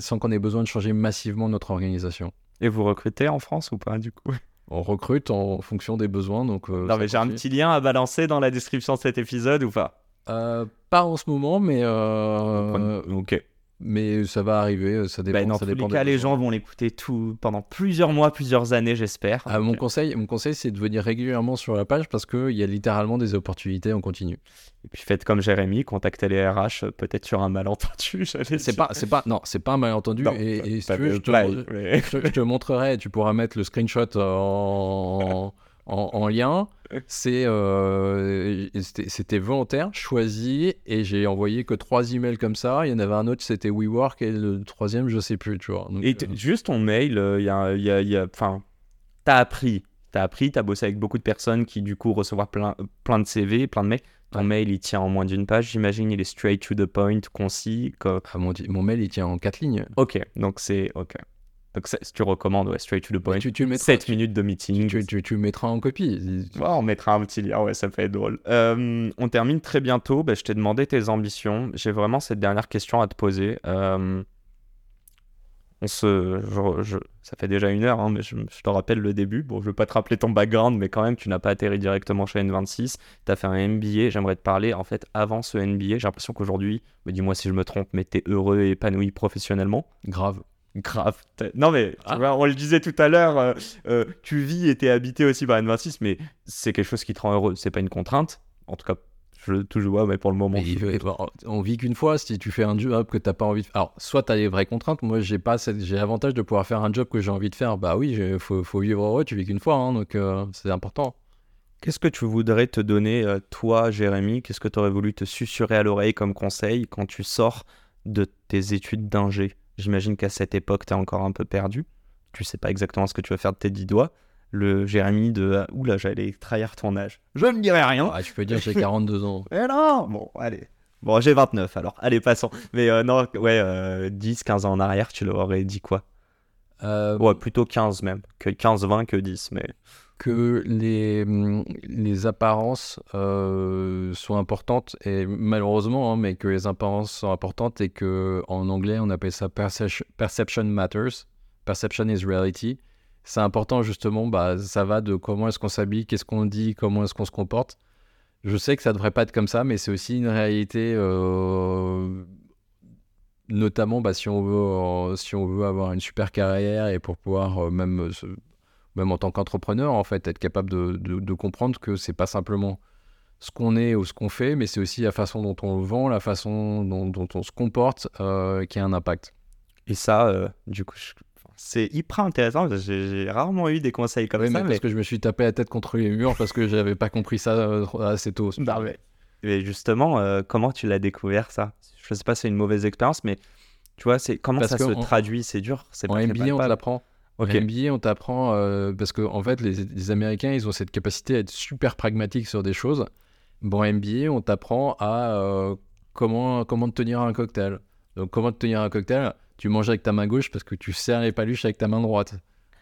Speaker 2: sans qu'on ait besoin de changer massivement notre organisation.
Speaker 1: Et vous recrutez en France ou pas du coup?
Speaker 2: On recrute en fonction des besoins. Donc, euh,
Speaker 1: Non mais j'ai un petit lien à balancer dans la description de cet épisode ou pas?
Speaker 2: Pas en ce moment, mais, euh,
Speaker 1: Ok.
Speaker 2: mais ça va arriver. Ça dépend.
Speaker 1: Bah, dans
Speaker 2: ça
Speaker 1: tous les
Speaker 2: dépend
Speaker 1: cas, les gens vont l'écouter tout pendant plusieurs mois, plusieurs années, j'espère.
Speaker 2: Ah, mon conseil, mon conseil, c'est de venir régulièrement sur la page parce qu'il y a littéralement des opportunités en continu.
Speaker 1: Et puis faites comme Jérémy, contactez les RH, euh, peut-être sur un malentendu.
Speaker 2: C'est pas, c'est pas, non, c'est pas un malentendu.
Speaker 1: Non,
Speaker 2: et, et si
Speaker 1: pas
Speaker 2: tu veux, je te,
Speaker 1: mais-
Speaker 2: je je te montrerai. Tu pourras mettre le screenshot en, en, en lien. C'est, euh, c'était, c'était volontaire, choisi, et j'ai envoyé que trois emails comme ça. Il y en avait un autre, c'était WeWork, et le troisième, je sais plus, tu vois. Donc,
Speaker 1: Et t-
Speaker 2: euh,
Speaker 1: juste ton mail, il y a, y a- y a- t'as appris, t'as appris, t'as bossé avec beaucoup de personnes qui du coup recevoir plein, plein de CV, plein de mails. Ton
Speaker 2: Ouais.
Speaker 1: mail, il tient en moins d'une page, j'imagine, il est straight to the point, concis.
Speaker 2: ah, mon, di- mon mail, il tient en quatre lignes.
Speaker 1: Ok, donc c'est ok. Donc ça, tu recommandes, ouais, straight to the point.
Speaker 2: Tu, tu, mettras,
Speaker 1: 7
Speaker 2: tu,
Speaker 1: minutes de meeting.
Speaker 2: tu, tu- tu le mettras en copie.
Speaker 1: Ouais, on mettra un petit lien, ouais, ça peut être drôle. Euh, on termine très bientôt. Bah, je t'ai demandé tes ambitions. J'ai vraiment cette dernière question à te poser. Euh, on se, je- je- ça fait déjà une heure, hein, mais je, je te rappelle le début. Bon, je veux pas te rappeler ton background, mais quand même, tu n'as pas atterri directement chez N26. Tu as fait un MBA. J'aimerais te parler, en fait, avant ce MBA. J'ai l'impression qu'aujourd'hui, mais dis-moi si je me trompe, mais tu es heureux et épanoui professionnellement.
Speaker 2: Grave.
Speaker 1: Grave. T'as- Non mais, tu
Speaker 2: Ah.
Speaker 1: vois, on le disait tout à l'heure, euh, euh, tu vis et t'es habité aussi par N26, mais c'est quelque chose qui te rend heureux. C'est pas une contrainte. En tout cas, je toujours vois, mais pour le moment.
Speaker 2: Veut- on vit qu'une fois. Si tu fais un job que t'as pas envie de faire. Alors, soit tu as les vraies contraintes. Moi, j'ai pas cette- j'ai l'avantage de pouvoir faire un job que j'ai envie de faire. Bah oui, il faut, faut vivre heureux. Tu vis qu'une fois. hein, donc, euh, c'est important.
Speaker 1: Qu'est-ce que tu voudrais te donner, toi, Jérémy? Qu'est-ce que tu aurais voulu te susurrer à l'oreille comme conseil quand tu sors de tes études d'ingé? J'imagine qu'à cette époque, t'es encore un peu perdu. Tu sais pas exactement ce que tu vas faire de tes dix doigts. Le Jérémy de. Oula, j'allais trahir ton âge. Je ne dirai rien.
Speaker 2: Ah, tu peux dire j'ai 42 ans.
Speaker 1: Mais non Bon, allez. Bon, j'ai 29 alors. Allez, passons. Mais euh, non, ouais, euh, 10, 15 ans en arrière, tu leur aurais dit quoi?
Speaker 2: Euh,
Speaker 1: Ouais, plutôt 15 même. Que 15, 20 que 10. Mais
Speaker 2: que les, hum, les apparences euh, sont importantes et malheureusement, hein, mais que les apparences sont importantes et que en anglais on appelle ça perce- perception matters, perception is reality. C'est important justement, bah, ça va de comment est-ce qu'on s'habille, qu'est-ce qu'on dit, comment est-ce qu'on se comporte. Je sais que ça devrait pas être comme ça, mais c'est aussi une réalité, euh, notamment bah, si, on veut, si on veut avoir une super carrière et pour pouvoir euh, même se- même en tant qu'entrepreneur, en fait, être capable de, de- de comprendre que c'est pas simplement ce qu'on est ou ce qu'on fait, mais c'est aussi la façon dont on le vend, la façon dont, dont on se comporte euh, qui a un impact.
Speaker 1: Et ça, euh, du coup, je- c'est hyper intéressant. J'ai rarement eu des conseils comme
Speaker 2: Oui,
Speaker 1: ça.
Speaker 2: mais
Speaker 1: Mais...
Speaker 2: parce que je me suis tapé la tête contre les murs parce que j'avais pas compris ça euh, assez tôt.
Speaker 1: Bah. Mais justement, euh, comment tu l'as découvert ça? Je sais pas, si c'est une mauvaise expérience, mais tu vois, c'est comment
Speaker 2: Parce
Speaker 1: ça se traduit? C'est dur. C'est
Speaker 2: En
Speaker 1: pas
Speaker 2: MBA, on
Speaker 1: palpable.
Speaker 2: MBA, on t'apprend euh, parce que en fait, les, Américains, ils ont cette capacité à être super pragmatiques sur des choses. Bon, en MBA, on t'apprend à euh, comment comment te tenir un cocktail. Donc, comment te tenir un cocktail? Tu manges avec ta main gauche parce que tu serres les paluches avec ta main droite.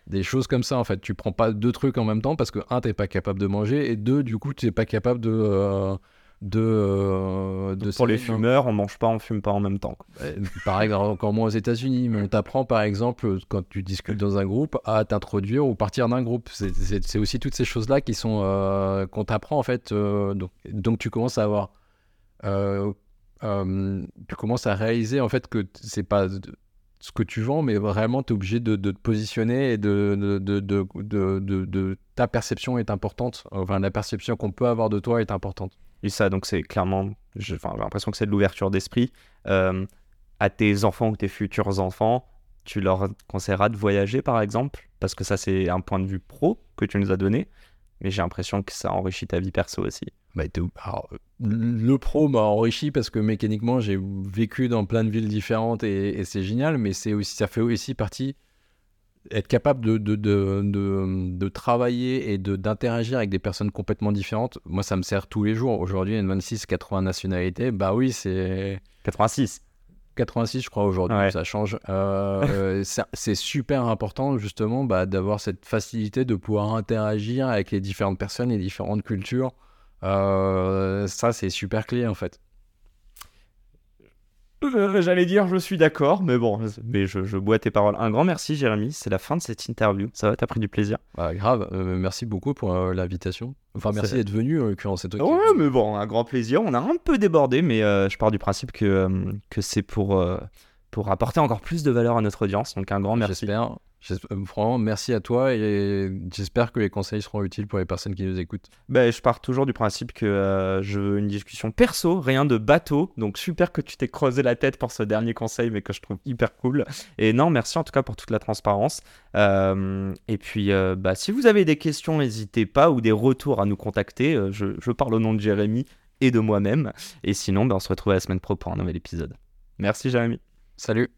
Speaker 2: Des choses comme ça, en fait. Tu prends pas deux trucs en même temps parce que un, t'es pas capable de manger et deux, du coup, tu n'es pas capable de euh, de, euh, de
Speaker 1: Pour les
Speaker 2: hein.
Speaker 1: fumeurs, on mange pas, on fume pas en même temps.
Speaker 2: Pareil, encore moins aux États-Unis, mais on t'apprend par exemple, quand tu discutes dans un groupe, à t'introduire ou partir d'un groupe. C'est- aussi toutes ces choses-là qui sont euh, qu'on t'apprend en fait. euh, donc, donc tu commences à avoir, tu commences à réaliser en fait que c'est pas ce que tu vends, mais vraiment tu es obligé de, de te positionner et de, de- de- de- ta perception est importante. Enfin, la perception qu'on peut avoir de toi est importante.
Speaker 1: Et ça, donc c'est clairement, j'ai l'impression que c'est de l'ouverture d'esprit. Euh, à tes enfants ou tes futurs enfants, tu leur conseilleras de voyager par exemple, parce que ça c'est un point de vue pro que tu nous as donné, mais j'ai l'impression que ça enrichit ta vie perso aussi.
Speaker 2: Bah, alors, le pro m'a enrichi parce que mécaniquement j'ai vécu dans plein de villes différentes et, et c'est génial, mais c'est aussi, ça fait aussi partie être capable de, de, de, de, de travailler et de- d'interagir avec des personnes complètement différentes. Moi, ça me sert tous les jours. Aujourd'hui, N26, 80 nationalités, bah oui, c'est
Speaker 1: 86.
Speaker 2: 86, je crois, aujourd'hui,
Speaker 1: Ouais.
Speaker 2: ça change. Euh, euh, c'est c'est super important, justement, bah, d'avoir cette facilité de pouvoir interagir avec les différentes personnes, les différentes cultures. Euh, ça, c'est super clé, en fait.
Speaker 1: Euh, J'allais dire je suis d'accord, mais bon, mais je, je bois tes paroles. Un grand merci Jérémy, c'est la fin de cette interview. Ça va, t'as pris du plaisir?
Speaker 2: Bah, grave, euh, merci beaucoup pour euh, l'invitation. Enfin, merci d'être venu, en l'occurrence, c'est toi qui-
Speaker 1: Ouais, mais bon, un grand plaisir. On a un peu débordé, mais euh, je pars du principe que, que c'est pour, pour apporter encore plus de valeur à notre audience. Donc un grand merci.
Speaker 2: J'espère. Euh, Vraiment, merci à toi et j'espère que les conseils seront utiles pour les personnes qui nous écoutent.
Speaker 1: Ben, je pars toujours du principe que euh, je veux une discussion perso, rien de bateau. Donc super que tu t'es creusé la tête pour ce dernier conseil, mais que je trouve hyper cool. Et non, merci en tout cas pour toute la transparence. Euh, et puis, euh, bah, si vous avez des questions, n'hésitez pas, ou des retours à nous contacter. Je, je parle au nom de Jérémy et de moi-même. Et sinon, ben, on se retrouve la semaine pro pour un nouvel épisode. Merci Jérémy.
Speaker 2: Salut